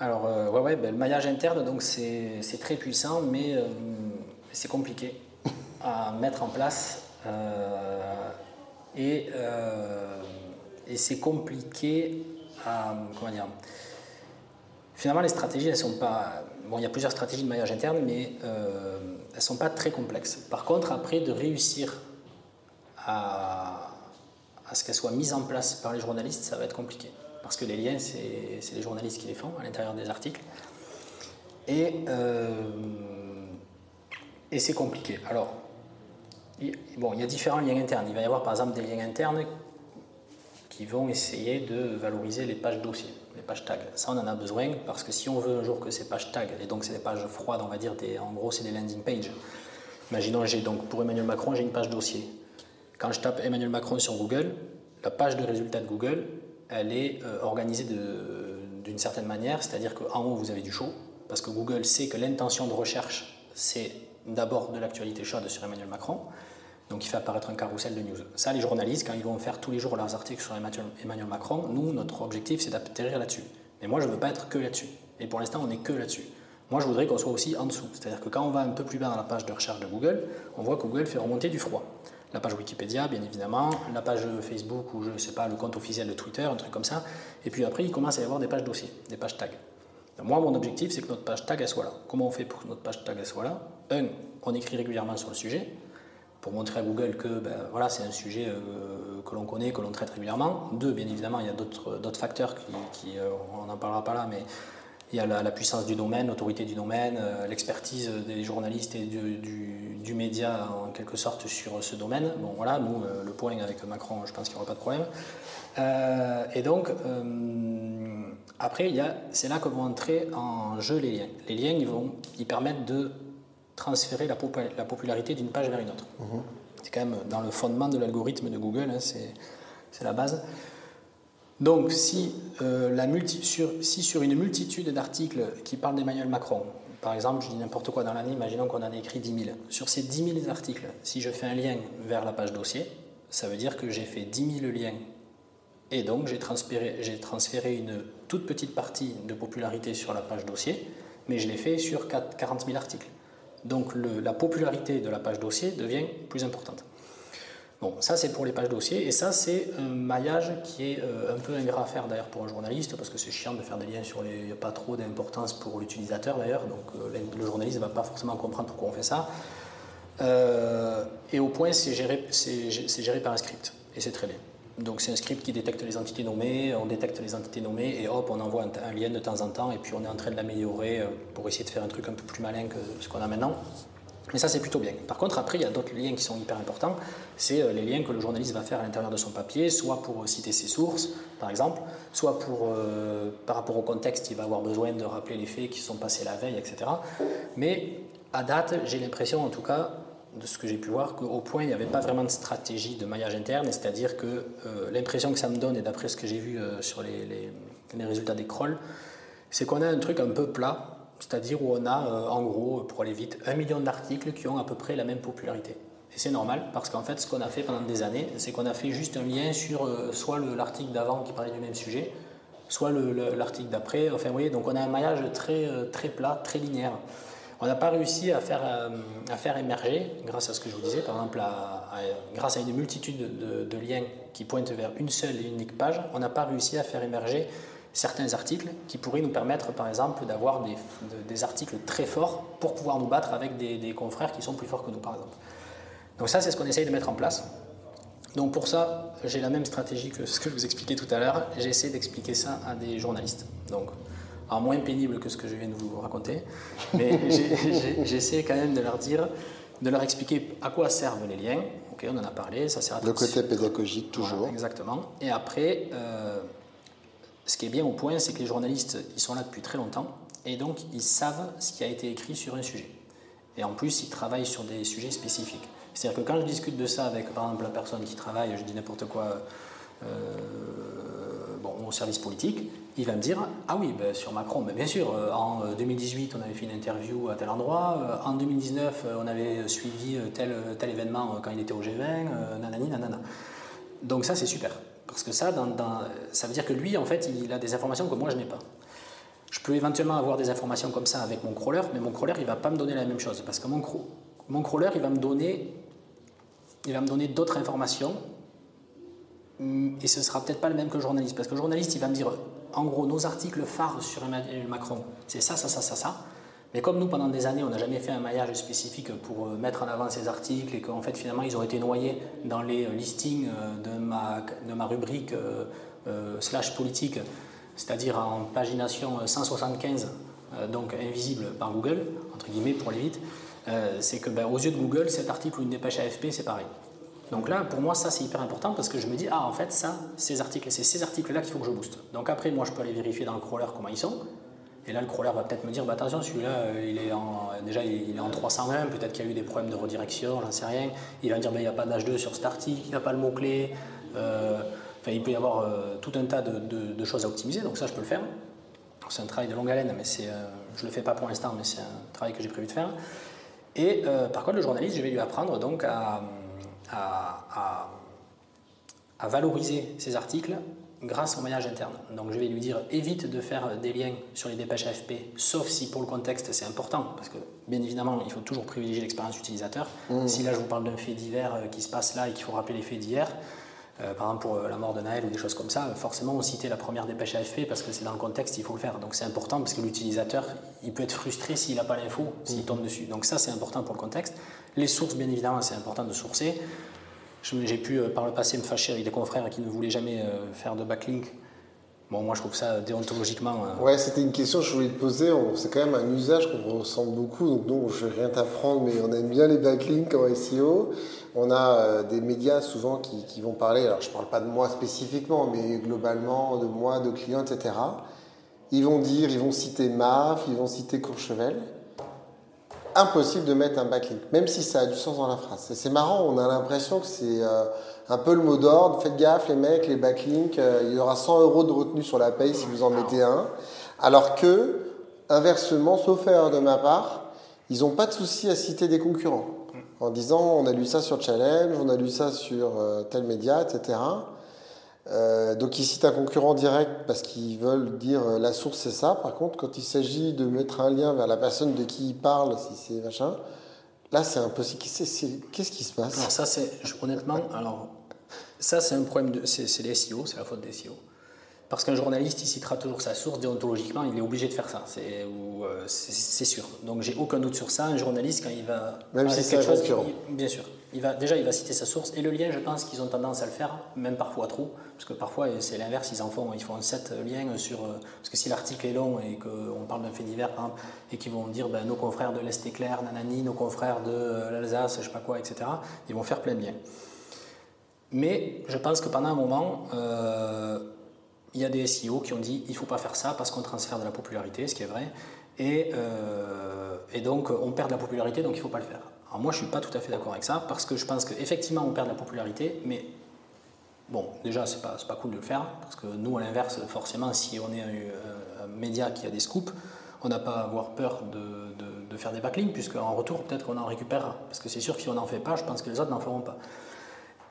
S3: Alors, euh, ouais, ouais ben, le maillage interne, donc c'est très puissant, mais euh, c'est compliqué [laughs] à mettre en place. Euh, et, et c'est compliqué à. Comment dire Finalement, les stratégies, elles sont pas. Bon, il y a plusieurs stratégies de maillage interne, mais elles ne sont pas très complexes. Par contre, après, de réussir à, à ce qu'elles soient mises en place par les journalistes, ça va être compliqué parce que les liens, c'est les journalistes qui les font à l'intérieur des articles. Et, euh, et c'est compliqué. Alors, bon, il y a différents liens internes. Il va y avoir par exemple des liens internes qui vont essayer de valoriser les pages dossiers, les pages tags. Ça, on en a besoin parce que si on veut un jour que ces pages tags, et donc c'est des pages froides, on va dire, des, en gros, c'est des landing pages. Imaginons, j'ai donc pour Emmanuel Macron, j'ai une page dossier. Quand je tape Emmanuel Macron sur Google, la page de résultats de Google, elle est euh, organisée d'une certaine manière, c'est-à-dire qu'en haut, vous avez du chaud, parce que Google sait que l'intention de recherche, c'est d'abord de l'actualité chaude sur Emmanuel Macron, donc il fait apparaître un carrousel de news. Ça, les journalistes, quand ils vont faire tous les jours leurs articles sur Emmanuel Macron, nous, notre objectif, c'est d'atterrir là-dessus. Mais moi, je ne veux pas être que là-dessus. Et pour l'instant, on n'est que là-dessus. Moi, je voudrais qu'on soit aussi en dessous. C'est-à-dire que quand on va un peu plus bas dans la page de recherche de Google, on voit que Google fait remonter du froid la page Wikipédia, bien évidemment, la page Facebook ou je ne sais pas, le compte officiel de Twitter, un truc comme ça. Et puis après, il commence à y avoir des pages dossiers, des pages tags. moi, mon objectif, c'est que notre page tag, soit là. Comment on fait pour que notre page tag, soit là? Un, on écrit régulièrement sur le sujet pour montrer à Google que ben, voilà, c'est un sujet euh, que l'on connaît, que l'on traite régulièrement. Deux, bien évidemment, il y a d'autres facteurs qui, euh, on n'en parlera pas là, mais il y a la, puissance du domaine, l'autorité du domaine, euh, l'expertise des journalistes et du, média en quelque sorte sur ce domaine. Bon voilà, nous, le point avec Macron, je pense qu'il n'y aura pas de problème. Et donc, après, c'est là que vont entrer en jeu les liens. Les liens, ils, vont, ils permettent de transférer la, popularité d'une page vers une autre. Mhm. C'est quand même dans le fondement de l'algorithme de Google, hein, c'est la base. Donc, si, euh, la sur, si sur une multitude d'articles qui parlent d'Emmanuel Macron, par exemple, je dis n'importe quoi dans l'année, imaginons qu'on en ait écrit 10 000. Sur ces 10 000 articles, si je fais un lien vers la page dossier, ça veut dire que j'ai fait 10 000 liens. Et donc, j'ai transféré, transféré, une toute petite partie de popularité sur la page dossier, mais je l'ai fait sur 40 000 articles. Donc, la popularité de la page dossier devient plus importante. Bon, ça c'est pour les pages dossiers, et ça c'est un maillage qui est euh, un peu ingrat à faire d'ailleurs pour un journaliste, parce que c'est chiant de faire des liens sur les... Il n'y a pas trop d'importance pour l'utilisateur d'ailleurs, donc euh, le journaliste ne va pas forcément comprendre pourquoi on fait ça. Euh, et au point, c'est géré, géré par un script, et c'est très bien. Donc c'est un script qui détecte les entités nommées, on détecte les entités nommées, et hop, on envoie un lien de temps en temps, et puis on est en train de l'améliorer pour essayer de faire un truc un peu plus malin que ce qu'on a maintenant. Mais ça, c'est plutôt bien. Par contre, après, il y a d'autres liens qui sont hyper importants. C'est euh, les liens que le journaliste va faire à l'intérieur de son papier, soit pour euh, citer ses sources, par exemple, soit pour, euh, par rapport au contexte, il va avoir besoin de rappeler les faits qui sont passés la veille, etc. Mais à date, j'ai l'impression, en tout cas, de ce que j'ai pu voir, qu'au point, il n'y avait pas vraiment de stratégie de maillage interne, c'est-à-dire que l'impression que ça me donne, et d'après ce que j'ai vu sur les, résultats des crawls, c'est qu'on a un truc un peu plat, c'est-à-dire où on a, euh, en gros, pour aller vite, un million d'articles qui ont à peu près la même popularité. Et c'est normal, parce qu'en fait, ce qu'on a fait pendant des années, c'est qu'on a fait juste un lien sur euh, soit l'article d'avant qui parlait du même sujet, soit l'article d'après. Enfin, vous voyez, donc on a un maillage très, euh, très plat, très linéaire. On n'a pas réussi à faire, à faire émerger, grâce à ce que je vous disais, par exemple, grâce à une multitude de, liens qui pointent vers une seule et unique page, on n'a pas réussi à faire émerger certains articles qui pourraient nous permettre, par exemple, d'avoir des, articles très forts pour pouvoir nous battre avec des, confrères qui sont plus forts que nous, par exemple. Donc ça, c'est ce qu'on essaye de mettre en place. Donc pour ça, j'ai la même stratégie que ce que je vous expliquais tout à l'heure. J'essaie d'expliquer ça à des journalistes. Donc, en moins pénible que ce que je viens de vous raconter, mais [laughs] j'essaie quand même de leur dire, de leur expliquer à quoi servent les liens. Ok, on en a parlé, ça sert à
S2: Le côté pédagogique toujours.
S3: exactement. Et après, euh, ce qui est bien au point, c'est que les journalistes, ils sont là depuis très longtemps et donc ils savent ce qui a été écrit sur un sujet. Et en plus, ils travaillent sur des sujets spécifiques. C'est-à-dire que quand je discute de ça avec, par exemple, la personne qui travaille, je dis n'importe quoi, euh, bon, au service politique, il va me dire Ah oui, ben, sur Macron, ben, bien sûr, euh, en 2018, on avait fait une interview à tel endroit, en 2019, on avait suivi tel, tel événement quand il était au G20, nanani, nanana. Donc ça, c'est super. Parce que ça, ça veut dire que lui, en fait, il a des informations que moi, je n'ai pas. Je peux éventuellement avoir des informations comme ça avec mon crawler, mais mon crawler, il ne va pas me donner la même chose. Parce que mon, mon crawler, il va me donner, il va me donner d'autres informations, et ce sera peut-être pas le même que le journaliste. Parce que le journaliste, il va me dire, en gros, nos articles phares sur Emmanuel Macron, c'est ça, ça, ça, ça, ça. Mais comme nous, pendant des années, on n'a jamais fait un maillage spécifique pour euh, mettre en avant ces articles et qu'en fait, finalement, ils ont été noyés dans les euh, listings euh, de ma, rubrique slash politique, c'est-à-dire en pagination 175, donc invisible par Google, entre guillemets pour aller vite, c'est que ben, aux yeux de Google, cet article ou une dépêche AFP, c'est pareil. Donc là, pour moi, ça, c'est hyper important parce que je me dis, ah, en fait, ça, ces articles, c'est ces articles-là qu'il faut que je booste. Donc après, moi, je peux aller vérifier dans le crawler comment ils sont. Et là, le crawler va peut-être me dire bah, attention, celui-là, euh, il est en, déjà il est en 320, peut-être qu'il y a eu des problèmes de redirection, j'en sais rien. Il va me dire bah, il n'y a pas d'H2 sur cet article, il n'y a pas le mot-clé. Euh, il peut y avoir euh, tout un tas de, choses à optimiser, donc ça, je peux le faire. C'est un travail de longue haleine, mais c'est, je ne le fais pas pour l'instant, mais c'est un travail que j'ai prévu de faire. Et par contre, le journaliste, je vais lui apprendre donc à, à, à valoriser ces articles grâce au maillage interne. Donc je vais lui dire évite de faire des liens sur les dépêches AFP, sauf si pour le contexte c'est important, parce que bien évidemment il faut toujours privilégier l'expérience utilisateur. Mmh. Si là je vous parle d'un fait divers euh, qui se passe là et qu'il faut rappeler les faits d'hier, euh, par exemple pour euh, la mort de Naël ou des choses comme ça, forcément on citait la première dépêche AFP parce que c'est dans le contexte, il faut le faire. Donc c'est important parce que l'utilisateur, il peut être frustré s'il n'a pas l'info, s'il mmh. tombe dessus. Donc ça c'est important pour le contexte. Les sources, bien évidemment, c'est important de sourcer. J'ai pu euh, par le passé me fâcher avec des confrères qui ne voulaient jamais euh, faire de backlink. Bon, moi je trouve ça déontologiquement.
S2: Euh, ouais, c'était une question que je voulais te poser. C'est quand même un usage qu'on ressent beaucoup. Donc, non, je vais rien t'apprendre, mais on aime bien les backlinks en SEO. On a des médias souvent qui, vont parler, alors je ne parle pas de moi spécifiquement, mais globalement de moi, de clients, etc. Ils vont dire, ils vont citer MAF, ils vont citer Courchevel impossible de mettre un backlink, même si ça a du sens dans la phrase. C'est marrant, on a l'impression que c'est euh, un peu le mot d'ordre. Faites gaffe, les mecs, les backlinks, euh, il y aura 100 euros de retenue sur la paye si vous en mettez un. Alors que, inversement, sauf erreur de ma part, ils n'ont pas de souci à citer des concurrents en disant on a lu ça sur Challenge, on a lu ça sur euh, tel média, etc. Euh, donc ils citent un concurrent direct parce qu'ils veulent dire euh, la source c'est ça. Par contre, quand il s'agit de mettre un lien vers la personne de qui il parle, si c'est machin, là c'est un peu. Qu'est-ce qui se passe?
S3: Alors ça c'est honnêtement, alors ça c'est un problème de, c'est les SEO, c'est la faute des SEO. Parce qu'un journaliste, il citera toujours sa source, déontologiquement, il est obligé de faire ça, c'est euh, sûr. Donc j'ai aucun doute sur ça. Un journaliste, quand il va.
S2: Même si c'est chose,
S3: bien sûr. Il va, déjà, il va citer sa source. Et le lien, je pense qu'ils ont tendance à le faire, même parfois trop. Parce que parfois, c'est l'inverse, ils en font, ils font 7 liens sur. Euh, parce que si l'article est long et qu'on parle d'un fait divers, par exemple, et qu'ils vont dire ben, nos confrères de l'Est éclair, nanani, nos confrères de euh, l'Alsace, je sais pas quoi, etc., ils vont faire plein de liens. Mais je pense que pendant un moment, il y a des SEO qui ont dit il faut pas faire ça parce qu'on transfère de la popularité, ce qui est vrai, et, euh, et, donc on perd de la popularité, donc il ne faut pas le faire. Alors moi je ne suis pas tout à fait d'accord avec ça, parce que je pense qu'effectivement on perd de la popularité, mais bon, déjà c'est pas, pas cool de le faire, parce que nous à l'inverse, forcément, si on est un, média qui a des scoops, on n'a pas à avoir peur de, de, de faire des backlinks, puisque en retour peut-être qu'on en récupérera, parce que c'est sûr que si on n'en fait pas, je pense que les autres n'en feront pas.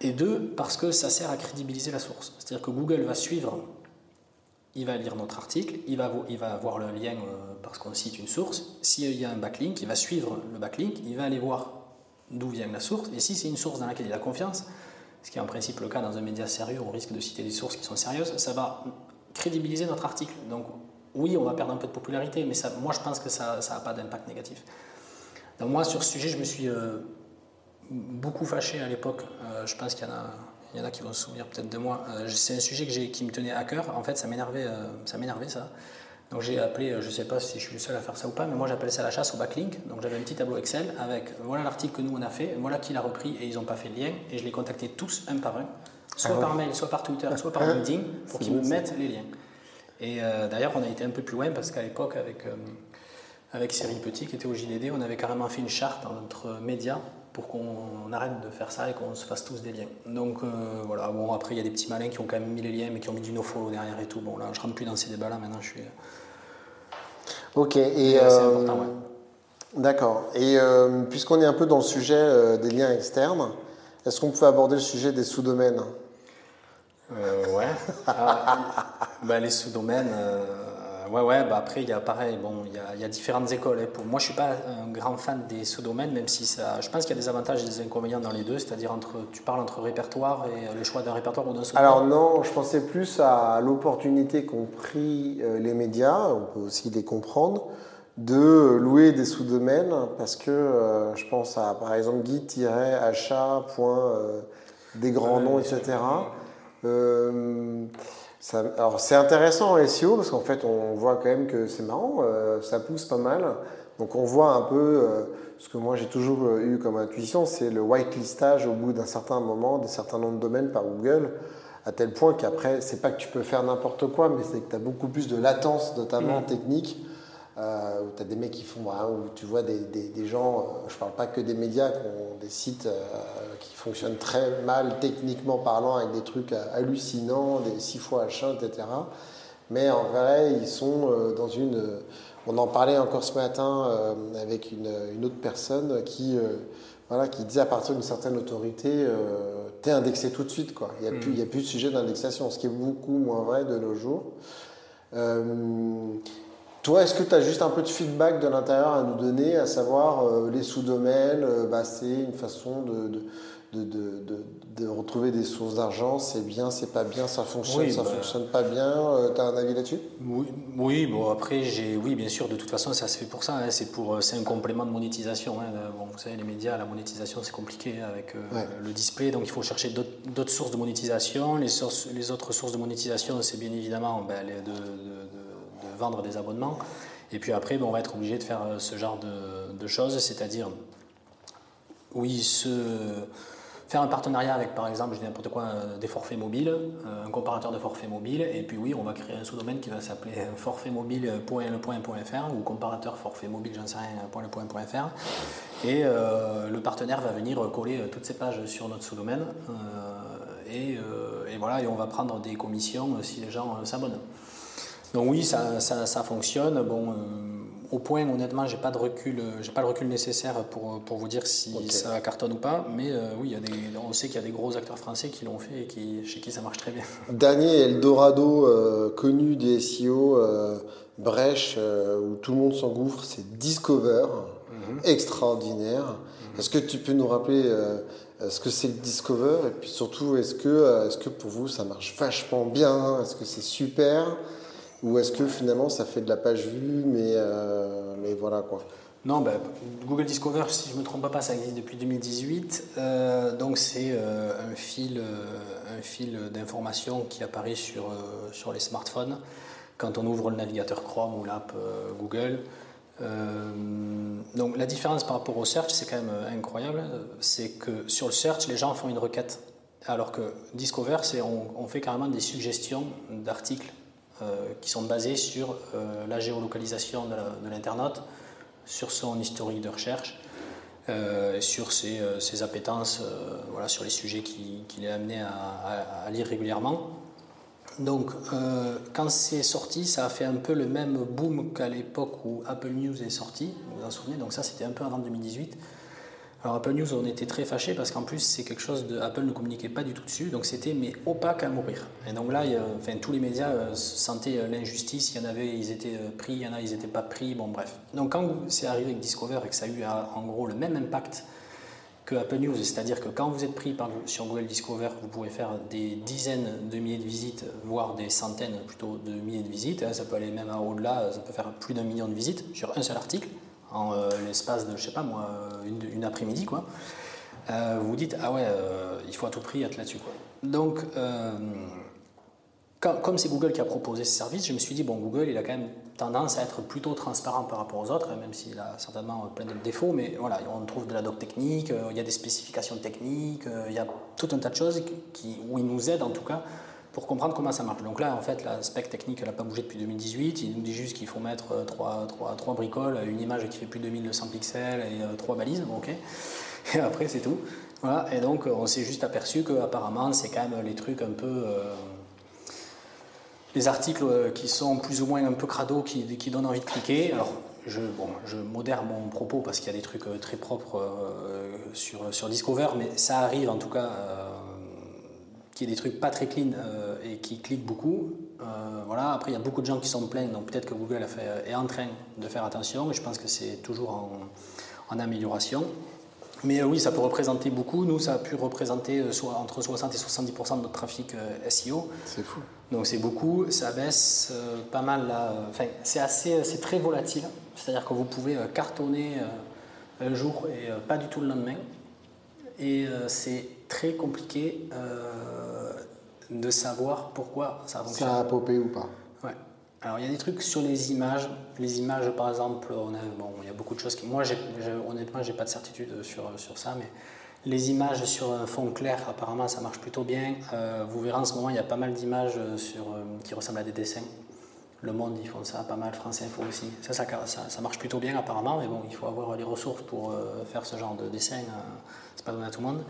S3: Et deux, parce que ça sert à crédibiliser la source. C'est-à-dire que Google va suivre il va lire notre article, il va, il le lien euh, parce qu'on cite une source. S'il y a un backlink, il va suivre le backlink, il va aller voir d'où vient la source. Et si c'est une source dans laquelle il a confiance, ce qui est en principe le cas dans un média sérieux, on risque de citer des sources qui sont sérieuses, ça va crédibiliser notre article. Donc oui, on va perdre un peu de popularité, mais moi je pense que ça n'a pas d'impact négatif. Donc moi sur ce sujet, je me suis euh, beaucoup fâché à l'époque. Euh, je pense qu'il y en a, il y en a qui vont se souvenir peut-être de moi. Euh, c'est un sujet que qui me tenait à cœur. En fait, ça m'énervait, ça m'énervait ça. Donc j'ai appelé, je ne sais pas si je suis le seul à faire ça ou pas, mais moi j'appelle ça la chasse au backlink. Donc j'avais un petit tableau Excel avec voilà l'article que nous on a fait, voilà qui l'a repris et ils n'ont pas fait le lien. Et je les contactais tous un par un, soit ah par mail, soit par Twitter, soit par ah. LinkedIn, pour qu'ils me mettent les liens. Et euh, d'ailleurs on a été un peu plus loin parce qu'à l'époque avec, euh, avec Cyril Petit qui était au JDD, on avait carrément fait une charte entre médias pour qu'on arrête de faire ça et qu'on se fasse tous des liens. Donc euh, voilà, bon après il y a des petits malins qui ont quand même mis les liens mais qui ont mis du nofollow derrière et tout. Bon là je rentre plus dans ces débats là maintenant je suis
S2: Ok, et. Euh, d'accord. Et euh, puisqu'on est un peu dans le sujet euh, des liens externes, est-ce qu'on peut aborder le sujet des sous-domaines?
S3: Ouais. [laughs] Ah, bah, les sous-domaines. Ouais, ouais, bah après, il y a pareil, bon, il y a, différentes écoles. Hein. Pour, moi, je ne suis pas un grand fan des sous-domaines, même si ça, je pense qu'il y a des avantages et des inconvénients dans les deux, c'est-à-dire entre, tu parles entre répertoire et le choix d'un répertoire ou d'un sous-domaine.
S2: Alors non, je pensais plus à l'opportunité qu'ont pris euh, les médias, on peut aussi les comprendre, de louer des sous-domaines, parce que euh, je pense à, par exemple, guide-achat, euh, des grands noms, etc alors c'est intéressant en SEO parce qu'en fait on voit quand même que c'est marrant, euh, ça pousse pas mal. Donc on voit un peu euh, ce que moi j'ai toujours euh, eu comme intuition, c'est le whitelistage au bout d'un certain moment de certains noms de domaines par Google, à tel point qu'après c'est pas que tu peux faire n'importe quoi, mais c'est que tu as beaucoup plus de latence notamment mmh. technique euh, où tu as des mecs qui font, où tu vois des, des, gens, euh, je parle pas que des médias, qui ont des sites euh, qui fonctionnent très mal techniquement parlant, avec des trucs hallucinants, des 6 fois H1, etc. Mais en vrai, ils sont dans une. On en parlait encore ce matin avec une, une, autre personne qui, voilà, qui disait à partir d'une certaine autorité, tu es indexé tout de suite. Quoi. Il n'y a, plus, a plus de sujet d'indexation, ce qui est beaucoup moins vrai de nos jours. Toi, est-ce que tu as juste un peu de feedback de l'intérieur à nous donner, à savoir euh, les sous-domaines, euh, bah, c'est une façon de, de, de, de, retrouver des sources d'argent, c'est bien, c'est pas bien, ça fonctionne, ça bah, fonctionne pas bien, euh, tu as un avis là-dessus?
S3: Oui, oui, bon après, j'ai, oui, bien sûr, de toute façon, ça se fait pour ça, hein, c'est, pour, c'est un complément de monétisation. Hein, bon, vous savez, les médias, la monétisation, c'est compliqué avec le display, donc il faut chercher d'autres, sources de monétisation. Les, sources, les autres sources de monétisation, c'est bien évidemment ben, de vendre des abonnements. Et puis après, ben, on va être obligé de faire euh, ce genre de, choses, c'est-à-dire, oui, se, faire un partenariat avec, par exemple, je dis n'importe quoi, euh, des forfaits mobiles, euh, un comparateur de forfaits mobiles, et puis oui, on va créer un sous-domaine qui va s'appeler forfait mobile.lepoint.fr ou comparateur forfait mobile, j'en sais et le partenaire va venir coller toutes ces pages sur notre sous-domaine, et, voilà, et on va prendre des commissions si les gens s'abonnent. Donc oui, ça, ça, fonctionne. Bon, euh, au point, honnêtement, j'ai pas de recul, euh, j'ai pas le recul nécessaire pour, pour vous dire si ça cartonne ou pas. Mais euh, oui, y a des, on sait qu'il y a des gros acteurs français qui l'ont fait et qui, chez qui ça marche très bien. [laughs]
S2: Dernier Eldorado connu des SEO, brèche où tout le monde s'engouffre, c'est Discover, mhm. extraordinaire. Mhm. Est-ce que tu peux nous rappeler ce que c'est le Discover? Et puis surtout est-ce que, est-ce que pour vous ça marche vachement bien? Est-ce que c'est super? Ou est-ce que finalement ça fait de la page vue, mais, euh, mais voilà quoi
S3: non, ben, Google Discover, si je ne me trompe pas, ça existe depuis 2018. Euh, donc c'est euh, un fil, un fil d'information qui apparaît sur, sur les smartphones quand on ouvre le navigateur Chrome ou l'app Google. donc la différence par rapport au search, c'est quand même incroyable. C'est que sur le search, les gens font une requête. Alors que Discover, c'est on, fait carrément des suggestions d'articles qui sont basés sur euh, la géolocalisation de l'internaute, sur son historique de recherche, euh, sur ses, ses appétences, voilà, sur les sujets qu'il est amené à, lire régulièrement. Donc, quand c'est sorti, ça a fait un peu le même boom qu'à l'époque où Apple News est sorti. Vous vous en souvenez? Donc, ça, c'était un peu avant 2018. Alors Apple News, on était très fâchés parce qu'en plus, c'est quelque chose de Apple ne communiquait pas du tout dessus, donc c'était mais opaque à mourir. Et donc là, enfin, tous les médias euh, sentaient euh, l'injustice. Il y en avait, ils étaient euh, pris, il y en a, ils n'étaient pas pris. Bon, bref. Donc quand c'est arrivé avec Discover et que ça a eu en gros le même impact que Apple News, c'est-à-dire que quand vous êtes pris par, sur Google Discover, vous pouvez faire des dizaines de milliers de visites, voire des centaines plutôt de milliers de visites. Hein. Ça peut aller même au-delà, ça peut faire plus d'un million de visites sur un seul article, en euh, l'espace de, je sais pas moi, une, après-midi, quoi. Euh, vous vous dites, ah ouais, euh, il faut à tout prix être là-dessus, quoi. Donc, comme c'est Google qui a proposé ce service, je me suis dit, bon, Google, il a quand même tendance à être plutôt transparent par rapport aux autres, hein, même s'il a certainement plein de défauts, mais voilà, on trouve de la doc technique, il y a des spécifications techniques, il y a tout un tas de choses qui, où il nous aide en tout cas pour comprendre comment ça marche. Donc là, en fait, la spec technique, elle n'a pas bougé depuis 2018. Il nous dit juste qu'il faut mettre 3, 3, 3, bricoles, une image qui fait plus de 2200 pixels et 3 euh, balises. ok. Et après, c'est tout. Voilà. Et donc, on s'est juste aperçu qu'apparemment, c'est quand même les trucs un peu les articles euh, qui sont plus ou moins un peu crado, qui, qui donnent envie de cliquer. Alors, je, bon, je modère mon propos parce qu'il y a des trucs euh, très propres euh, sur, sur Discover, mais ça arrive en tout cas y ait des trucs pas très clean et qui cliquent beaucoup. voilà. Après, il y a beaucoup de gens qui sont pleins, donc peut-être que Google a fait, est en train de faire attention, et je pense que c'est toujours en, en amélioration. Mais oui, ça peut représenter beaucoup. Nous, ça a pu représenter soit entre 60 et 70% de notre trafic SEO.
S2: C'est fou.
S3: Donc c'est beaucoup, ça baisse euh, pas mal là. Enfin, c'est assez, c'est très volatile. C'est-à-dire que vous pouvez euh, cartonner euh, un jour et pas du tout le lendemain. Et c'est très compliqué de savoir pourquoi ça fonctionne.
S2: Ça a popé ou pas
S3: Ouais. Alors il y a des trucs sur les images. Les images, par exemple, on a, bon, il y a beaucoup de choses qui. Moi, j'ai, honnêtement, j'ai pas de certitude sur, sur ça, mais les images sur un fond clair, apparemment, ça marche plutôt bien. Euh, vous verrez en ce moment, il y a pas mal d'images euh, sur, euh, qui ressemblent à des dessins. Le Monde, ils font ça pas mal, France Info aussi. Ça ça, ça, marche plutôt bien apparemment, mais bon, il faut avoir les ressources pour faire ce genre de dessin. c'est pas donné à tout le monde.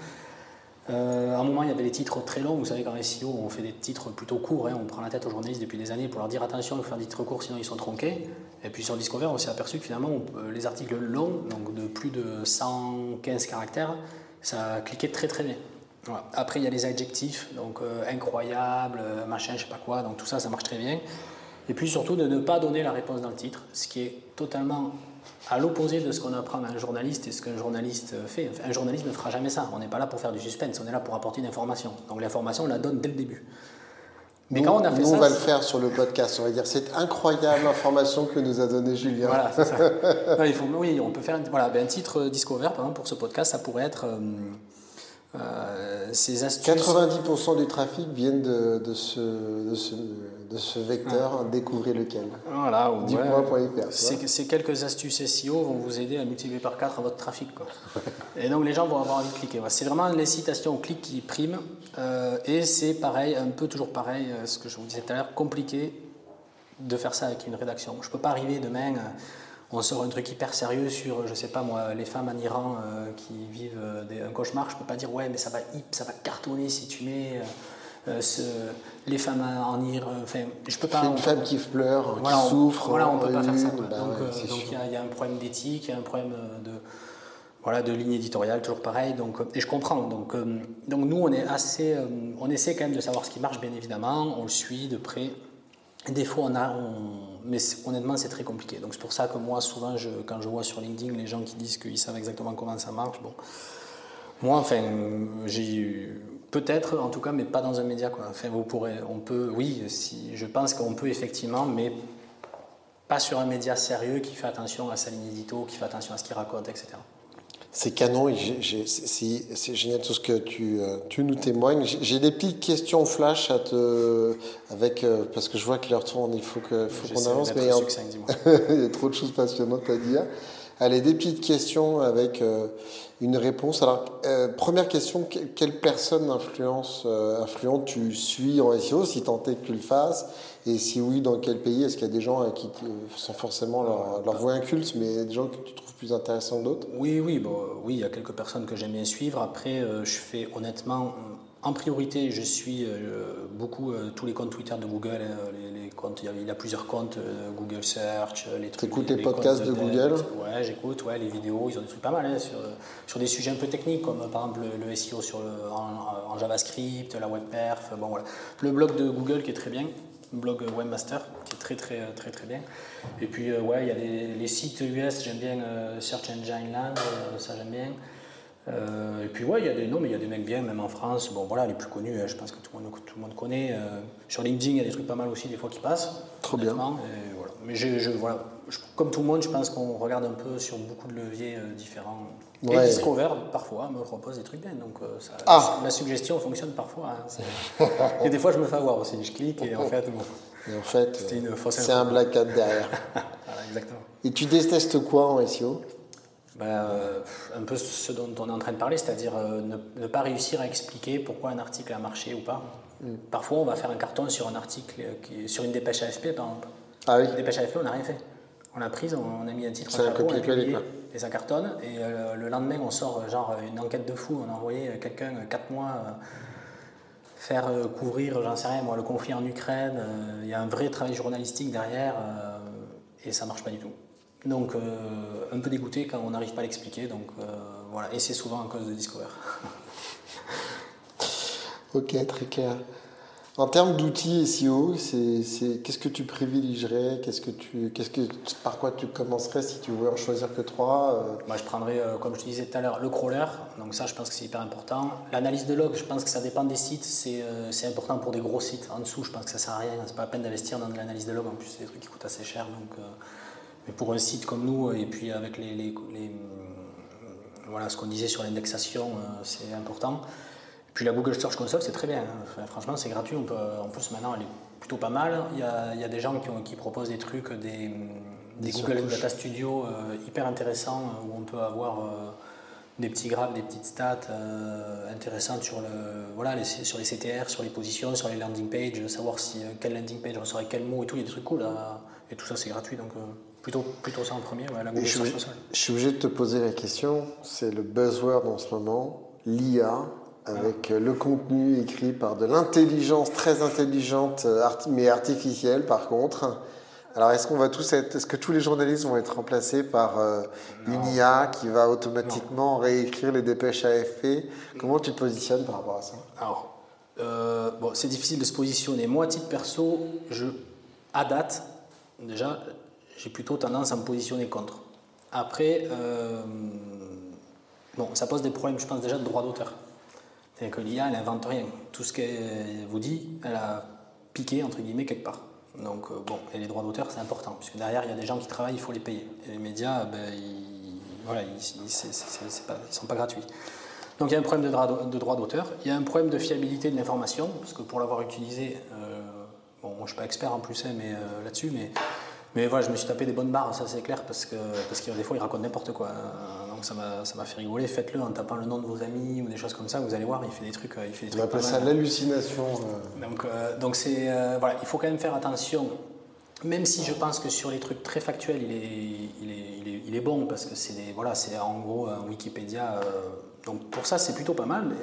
S3: À un moment, il y avait des titres très longs. Vous savez, qu'en SEO, on fait des titres plutôt courts. Hein. On prend la tête aux journalistes depuis des années pour leur dire attention, il faut faire des titres courts, sinon ils sont tronqués. Et puis sur Discover, on s'est aperçu que finalement, les articles longs, donc de plus de 115 caractères, ça cliquait très très bien. Après, il y a les adjectifs, donc euh, incroyable, euh, machin, je sais pas quoi, donc tout ça, ça marche très bien. Et puis surtout de ne pas donner la réponse dans le titre, ce qui est totalement à l'opposé de ce qu'on apprend à un journaliste et ce qu'un journaliste fait. un journaliste ne fera jamais ça. On n'est pas là pour faire du suspense, on est là pour apporter une information. Donc l'information, on la donne dès le début.
S2: Mais nous, quand on a fait nous, on va le faire sur le podcast. On va dire cette incroyable information que nous a donnée Julien.
S3: Voilà, c'est ça. [laughs] il faut, oui, on peut faire voilà, ben, un titre Discover, par exemple, pour ce podcast, ça pourrait être euh,
S2: euh, ces astuces. 90% du trafic viennent de, de, ce, de, ce, de ce vecteur, découvrez lequel.
S3: Voilà, Ces quelques astuces SEO vont vous aider à multiplier par 4 votre trafic. Quoi. [laughs] et donc les gens vont avoir envie de cliquer. C'est vraiment l'incitation au clic qui prime. Euh, et c'est pareil, un peu toujours pareil, euh, ce que je vous disais tout à l'heure, compliqué de faire ça avec une rédaction. Je ne peux pas arriver demain on sort un truc hyper sérieux sur, je sais pas moi, les femmes en Iran euh, qui vivent euh, un cauchemar, je peux pas dire ouais, mais ça va, ça va cartonner si tu mets euh, les femmes en Iran. Enfin, je peux pas.
S2: C'est une femme qui pleure, qui souffre.
S3: Voilà, on peut pas faire ça. Bah donc il y, a un problème d'éthique, il y a un problème de voilà, de ligne éditoriale, toujours pareil. Donc, et je comprends. Donc, donc nous, on est assez, on essaie quand même de savoir ce qui marche, bien évidemment. On le suit de près. Des fois, on a, mais honnêtement, c'est très compliqué. Donc, c'est pour ça que moi, souvent, je, quand je vois sur LinkedIn les gens qui disent qu'ils savent exactement comment ça marche, bon, moi, enfin, j'ai peut-être, en tout cas, mais pas dans un média. Quoi. Enfin, vous pourrez, on peut, oui, si, je pense qu'on peut effectivement, mais pas sur un média sérieux qui fait attention à sa ligne édito, qui fait attention à ce qu'il raconte, etc.
S2: C'est canon, c'est génial tout ce que tu, euh, tu nous témoignes. J'ai des petites questions flash à te, avec, euh, parce que je vois que l'heure tourne, il faut qu'on faut avance.
S3: Mais [laughs]
S2: il y a trop de choses passionnantes à dire. Allez, des petites questions avec euh, une réponse. Alors, première question, quelle personne influence, influente tu suis en SEO, si tant est que tu le fasses? Et si oui, dans quel pays? Est-ce qu'il y a des gens qui sont forcément leur, leur voix inculte, mais des gens que tu trouves plus intéressant que d'autres?
S3: Oui, oui, bon, oui, il y a quelques personnes que j'aime bien suivre. Après, euh, je fais honnêtement, en priorité, je suis euh, beaucoup euh, tous les comptes Twitter de Google. Hein, les, comptes, il y, a, plusieurs comptes Google Search, les trucs.
S2: Écoutes les, podcasts de, Google
S3: Ouais, j'écoute. Ouais, les vidéos, ils ont des trucs pas mal hein, sur, sur des sujets un peu techniques, comme par exemple le, SEO sur en, JavaScript, la web perf. Bon, voilà. Le blog de Google qui est très bien blog Webmaster qui est très très très très bien. Et puis euh, ouais, il y a les, sites US, j'aime bien euh, Search Engine Land, euh, ça j'aime bien. Et puis ouais, il y a des noms, mais il y a des mecs bien, même en France. Bon voilà, les plus connus, je pense que tout le monde, tout le monde connaît. sur LinkedIn, il y a des trucs pas mal aussi des fois qui passent.
S1: Trop bien.
S3: voilà. Mais je, voilà, comme tout le monde, je pense qu'on regarde un peu sur beaucoup de leviers différents. Et Discover, parfois, me propose des trucs bien. Donc, ça, ah. la suggestion fonctionne parfois. Hein, [laughs] et des fois, je me fais avoir aussi. Je clique et en fait, bon,
S1: et en fait, c'est un black hat derrière. [laughs]
S3: voilà, exactement.
S1: Et tu détestes quoi en SEO
S3: ben, euh, Un peu ce dont on est en train de parler, c'est-à-dire euh, ne, pas réussir à expliquer pourquoi un article a marché ou pas. Mm. Parfois, on va faire un carton sur un article, qui, sur une dépêche AFP, par exemple.
S1: Ah oui.
S3: Une dépêche AFP, on n'a rien fait. On l'a prise, on, a mis un titre,
S1: c'est un copier-coller,
S3: et ça cartonne. Et euh, le lendemain, on sort genre une enquête de fou. On a envoyé quelqu'un 4 mois faire euh, couvrir, j'en sais rien, moi, le conflit en Ukraine. Euh, il y a un vrai travail journalistique derrière euh, et ça marche pas du tout. Donc, un peu dégoûté quand on n'arrive pas à l'expliquer. Donc, voilà. Et c'est souvent à cause de Discover. [laughs]
S1: ok, très clair. En termes d'outils SEO, c'est, qu'est-ce que tu privilégierais? Qu'est-ce que tu, qu'est-ce que, Par quoi tu commencerais si tu voulais en choisir que trois
S3: euh? Moi, Je prendrais, euh, comme je te disais tout à l'heure, le crawler. Donc ça, je pense que c'est hyper important. L'analyse de log, je pense que ça dépend des sites. C'est, euh, c'est important pour des gros sites. En dessous, je pense que ça sert à rien. C'est pas la peine d'investir dans de l'analyse de log. En plus, c'est des trucs qui coûtent assez cher. Donc, mais pour un site comme nous, et puis avec les, les, les voilà, ce qu'on disait sur l'indexation, c'est important. Puis la Google Search Console, c'est très bien. Hein. franchement, c'est gratuit. On peut, en plus, maintenant, elle est plutôt pas mal. Il y a, il y a des gens qui, ont, qui, proposent des trucs, des, des, Google Data Studio euh, hyper intéressants euh, où on peut avoir euh, des petits graphes, des petites stats intéressantes sur, le, voilà, les, sur les CTR, sur les positions, sur les landing pages, savoir si, quel landing page recevoir quel mot et tout. Il y a des trucs cool. et tout ça, c'est gratuit. Donc, plutôt, plutôt ça en premier, la Console.
S1: Je suis obligé de te poser la question. C'est le buzzword en ce moment, l'IA avec euh, le contenu écrit par de l'intelligence très intelligente, euh, mais artificielle par contre. Alors est-ce qu'on va tous être, est-ce que tous les journalistes vont être remplacés par euh, une IA qui va automatiquement réécrire les dépêches AFP Comment tu te positionnes par rapport à ça?
S3: Alors, bon, c'est difficile de se positionner. Moi, à titre perso, je, à date, déjà, j'ai plutôt tendance à me positionner contre. Après, bon, ça pose des problèmes, je pense déjà de droit d'auteur. C'est-à-dire que l'IA, elle n'invente rien. Tout ce qu'elle vous dit, elle a piqué, entre guillemets, quelque part. Donc, euh, bon, et les droits d'auteur, c'est important, puisque derrière, il y a des gens qui travaillent, il faut les payer. Et les médias, ben, ils, voilà, ils ne sont pas gratuits. Donc, il y a un problème de droit d'auteur. Il y a un problème de fiabilité de l'information, parce que pour l'avoir utilisé, euh, bon, je ne suis pas expert en plus hein, mais, euh, là-dessus, mais, mais voilà, je me suis tapé des bonnes barres, ça c'est clair, parce que, parce que des fois, ils racontent n'importe quoi ça m'a fait rigoler. Faites-le en tapant le nom de vos amis ou des choses comme ça. Vous allez voir, il fait des trucs. Euh, il fait des
S1: On appelle ça l'hallucination.
S3: Euh. Donc, euh, donc c'est voilà, il faut quand même faire attention. Même si je pense que sur les trucs très factuels, il est, il est, il est, il est bon parce que c'est voilà, c'est en gros un Wikipédia. donc pour ça, c'est plutôt pas mal.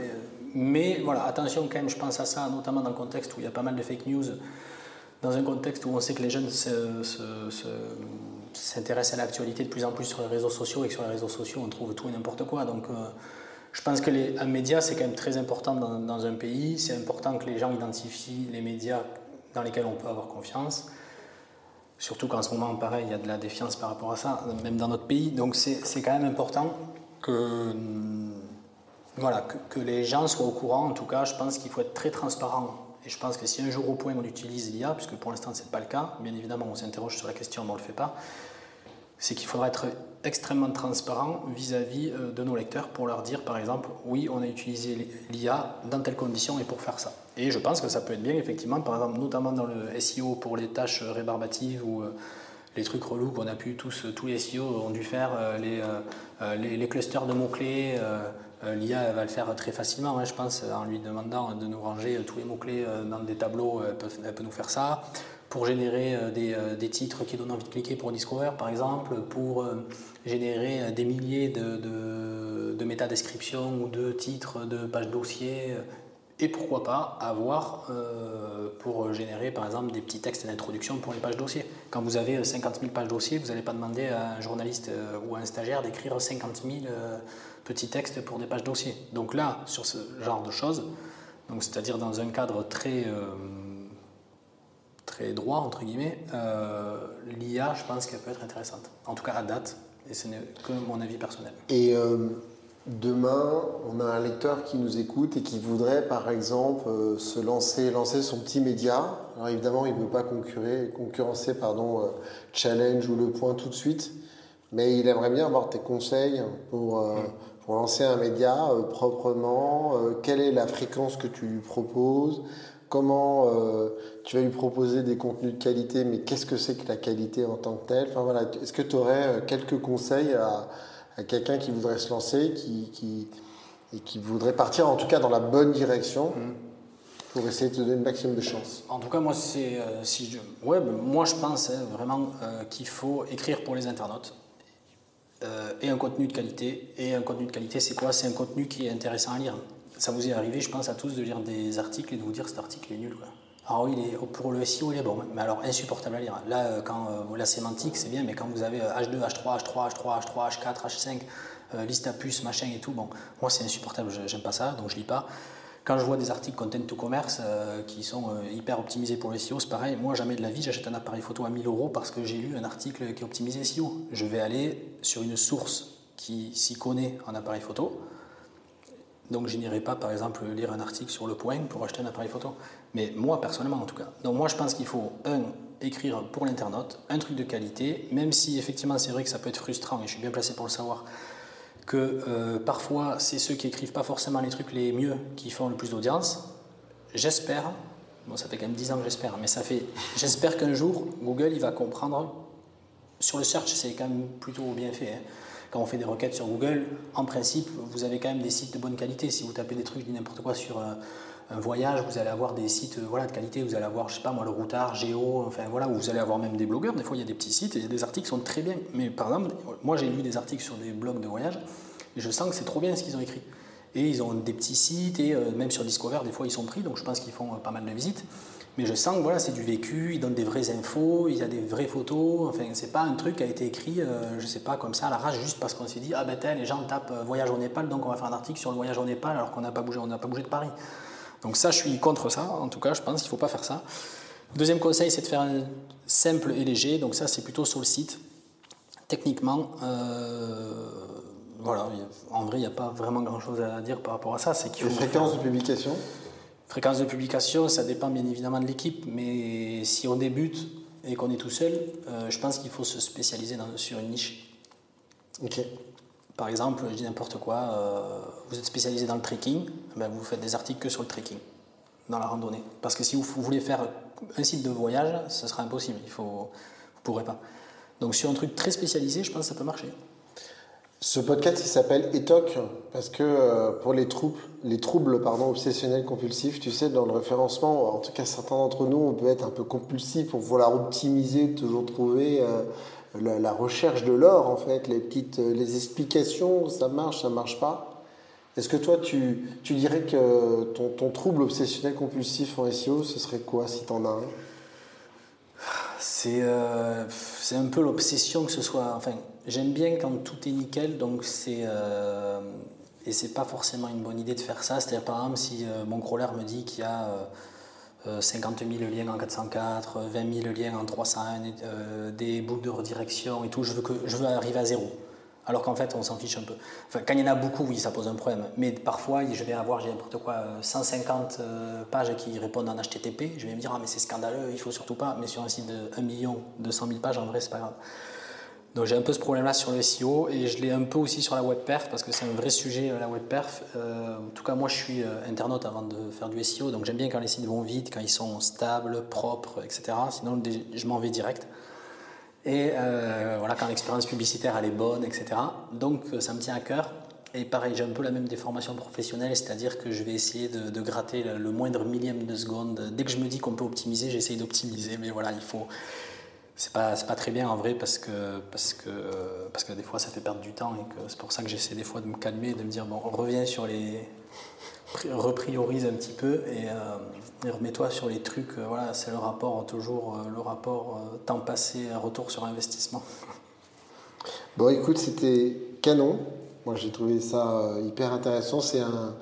S3: Mais, voilà, attention quand même, je pense à ça, notamment dans le contexte où il y a pas mal de fake news, dans un contexte où on sait que les jeunes se, se s'intéresse à l'actualité de plus en plus sur les réseaux sociaux et que sur les réseaux sociaux on trouve tout et n'importe quoi. Donc euh, je pense que les, un média c'est quand même très important dans, un pays. C'est important que les gens identifient les médias dans lesquels on peut avoir confiance. Surtout qu'en ce moment, pareil, il y a de la défiance par rapport à ça, même dans notre pays. Donc c'est quand même important que, voilà, que les gens soient au courant. En tout cas, je pense qu'il faut être très transparent et je pense que si un jour au point on utilise l'IA, puisque pour l'instant ce n'est pas le cas, bien évidemment on s'interroge sur la question mais on ne le fait pas, c'est qu'il faudra être extrêmement transparent vis-à-vis euh, de nos lecteurs pour leur dire par exemple oui on a utilisé l'IA dans telles conditions et pour faire ça. Et je pense que ça peut être bien effectivement, par exemple notamment dans le SEO pour les tâches rébarbatives ou euh, les trucs relous qu'on a pu tous, tous les SEO ont dû faire, euh, les, les, clusters de mots-clés, euh, L'IA va le faire très facilement, hein, je pense, en lui demandant de nous ranger tous les mots-clés euh, dans des tableaux, elle peut, nous faire ça. Pour générer euh, des, titres qui donnent envie de cliquer pour Discover, par exemple, pour générer des milliers de, de, de métadescriptions ou de titres de pages dossiers, et pourquoi pas avoir pour générer par exemple des petits textes d'introduction pour les pages dossiers. Quand vous avez 50 000 pages dossiers, vous n'allez pas demander à un journaliste ou à un stagiaire d'écrire 50 000 petits textes pour des pages dossiers. Donc là, sur ce genre de choses, c'est-à-dire dans un cadre très, euh, très droit, entre guillemets, euh, l'IA, je pense qu'elle peut être intéressante. En tout cas, à date, et ce n'est que mon avis personnel.
S1: Et euh,
S2: demain, on a un lecteur qui nous écoute et qui voudrait, par exemple, se lancer, lancer son petit média. Alors évidemment, il ne veut pas concurrer, concurrencer pardon, Challenge ou Le Point tout de suite, mais il aimerait bien avoir tes conseils pour, euh, pour lancer un média proprement. quelle est la fréquence que tu lui proposes? Comment tu vas lui proposer des contenus de qualité, mais qu'est-ce que c'est que la qualité en tant que telle? Enfin, voilà, Est-ce que tu aurais quelques conseils à quelqu'un qui voudrait se lancer, qui, et qui voudrait partir en tout cas dans la bonne direction mm. pour essayer de te donner le maximum de chance.
S3: En tout cas, moi, c'est, euh, si je, ouais, ben, moi je pense hein, vraiment euh, qu'il faut écrire pour les internautes euh, et un contenu de qualité. Et un contenu de qualité, c'est quoi? C'est un contenu qui est intéressant à lire. Ça vous est arrivé, je pense, à tous de lire des articles et de vous dire cet article est nul. Alors oui, pour le SEO, il est bon, mais alors insupportable à lire. Là, euh, quand euh, la sémantique, c'est bien, mais quand vous avez H2, H3, H3, H3, H3, H4, H5, liste à puce, machin et tout, bon, moi c'est insupportable, j'aime pas ça, donc je lis pas. Quand je vois des articles content to commerce euh, qui sont hyper optimisés pour le SEO, c'est pareil. Moi, jamais de la vie, j'achète un appareil photo à 1000 euros parce que j'ai lu un article qui est optimisé SEO. Je vais aller sur une source qui s'y connaît en appareil photo donc je n'irai pas, par exemple, lire un article sur le point pour acheter un appareil photo. Mais moi, personnellement, en tout cas. Donc moi, je pense qu'il faut, un, écrire pour l'internaute, un truc de qualité, même si effectivement c'est vrai que ça peut être frustrant, et je suis bien placé pour le savoir, que euh, parfois c'est ceux qui écrivent pas forcément les trucs les mieux qui font le plus d'audience. J'espère, bon ça fait quand même 10 ans que j'espère, mais ça fait, j'espère qu'un jour Google il va comprendre, sur le search c'est quand même plutôt bien fait, hein quand on fait des requêtes sur Google, en principe, vous avez quand même des sites de bonne qualité. Si vous tapez des trucs, n'importe quoi sur euh, un, voyage, vous allez avoir des sites euh, voilà, de qualité. Vous allez avoir, je sais pas moi, le routard, Géo, enfin voilà, où vous allez avoir même des blogueurs. Des fois, il y a des petits sites et des articles sont très bien. Mais par exemple, moi, j'ai lu des articles sur des blogs de voyage et je sens que c'est trop bien ce qu'ils ont écrit. Et ils ont des petits sites et euh, même sur Discover, des fois, ils sont pris. Donc, je pense qu'ils font pas mal de visites. Mais je sens que voilà, c'est du vécu, il donne des vraies infos, il y a des vraies photos. Enfin, c'est pas un truc qui a été écrit, je euh, je sais pas, comme ça à la rage, juste parce qu'on s'est dit, ah ben les gens tapent euh, voyage au Népal, donc on va faire un article sur le voyage au Népal alors qu'on n'a pas bougé, on n'a pas bougé de Paris. Donc ça, je suis contre ça. En tout cas, je pense qu'il faut pas faire ça. Deuxième conseil, c'est de faire un simple et léger. Donc ça, c'est plutôt sur le site. Techniquement, euh, voilà, en vrai, il n'y a pas vraiment grand-chose à dire par rapport à ça.
S2: C'est qu'il faut. fréquence de publication
S3: Fréquence de publication, ça dépend bien évidemment de l'équipe, mais si on débute et qu'on est tout seul, euh, je pense qu'il faut se spécialiser sur une niche.
S2: Ok.
S3: Par exemple, je dis n'importe quoi, euh, vous êtes spécialisé dans le trekking, ben vous faites des articles que sur le trekking, dans la randonnée. Parce que si vous, voulez faire un site de voyage, ce sera impossible, il faut, vous ne pourrez pas. Donc sur un truc très spécialisé, je pense que ça peut marcher.
S2: Ce podcast, il s'appelle ETOC parce que euh, pour les troubles, les troubles pardon, obsessionnels compulsifs, tu sais, dans le référencement, en tout cas certains d'entre nous, on peut être un peu compulsif, on vouloir optimiser, toujours trouver euh, la, recherche de l'or en fait, les petites, euh, les explications, ça marche, ça marche pas. Est-ce que toi, tu, tu dirais que ton, trouble obsessionnel compulsif en SEO, ce serait quoi si tu en as un?
S3: C'est un peu l'obsession que ce soit, enfin J'aime bien quand tout est nickel, donc c'est euh, et c'est pas forcément une bonne idée de faire ça. C'est-à-dire par exemple si euh, mon crawler me dit qu'il y a 50 000 liens en 404, 20 000 liens en 301, des boucles de redirection et tout, je veux que je veux arriver à zéro. Alors qu'en fait, on s'en fiche un peu. Enfin, quand il y en a beaucoup, oui, ça pose un problème. Mais parfois, je vais avoir, j'ai n'importe quoi, 150 euh, pages qui répondent en HTTP. Je vais me dire, ah, mais c'est scandaleux, il faut surtout pas. Mais sur un site de 1 million 200 000 pages, en vrai, c'est pas grave. Donc j'ai un peu ce problème-là sur le SEO et je l'ai un peu aussi sur la web perf parce que c'est un vrai sujet euh, la web perf. Euh, en tout cas moi je suis euh, internaute avant de faire du SEO donc j'aime bien quand les sites vont vite, quand ils sont stables, propres, etc. Sinon je m'en vais direct. Et voilà quand l'expérience publicitaire elle est bonne, etc. Donc ça me tient à cœur. Et pareil, j'ai un peu la même déformation professionnelle, c'est-à-dire que je vais essayer de, gratter le, le, moindre millième de seconde. Dès que je me dis qu'on peut optimiser, j'essaye d'optimiser, mais voilà, il faut, c'est pas, pas très bien en vrai parce que, parce, que, parce que des fois ça fait perdre du temps et que c'est pour ça que j'essaie des fois de me calmer, de me dire bon, reviens sur les. repriorise un petit peu et, euh, remets-toi sur les trucs. Euh, voilà, c'est le rapport, toujours euh, le rapport temps passé, retour sur investissement.
S2: Bon, écoute, c'était canon. Moi j'ai trouvé ça hyper intéressant. C'est un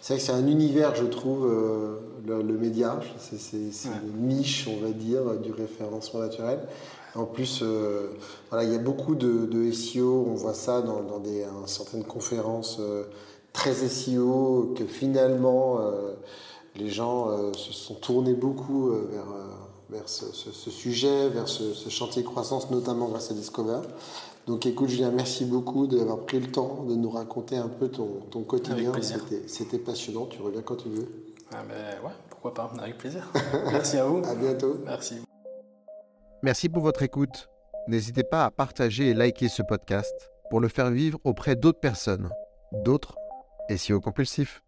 S2: c'est vrai que c'est un univers, je trouve, euh, le, média. C'est une niche, on va dire, du référencement naturel. En plus, voilà, il y a beaucoup de, SEO, on voit ça dans, des, certaines conférences très SEO, que finalement les gens se sont tournés beaucoup vers vers ce, sujet, vers ce, chantier de croissance, notamment grâce à Discover. Donc écoute Julien, merci beaucoup d'avoir pris le temps de nous raconter un peu ton, ton quotidien. C'était passionnant, tu reviens quand tu veux.
S3: Ah ben ouais, pourquoi pas, avec plaisir. [laughs] merci à vous.
S2: à bientôt.
S3: Merci.
S1: Merci pour votre écoute. N'hésitez pas à partager et liker ce podcast pour le faire vivre auprès d'autres personnes, d'autres SEO compulsifs.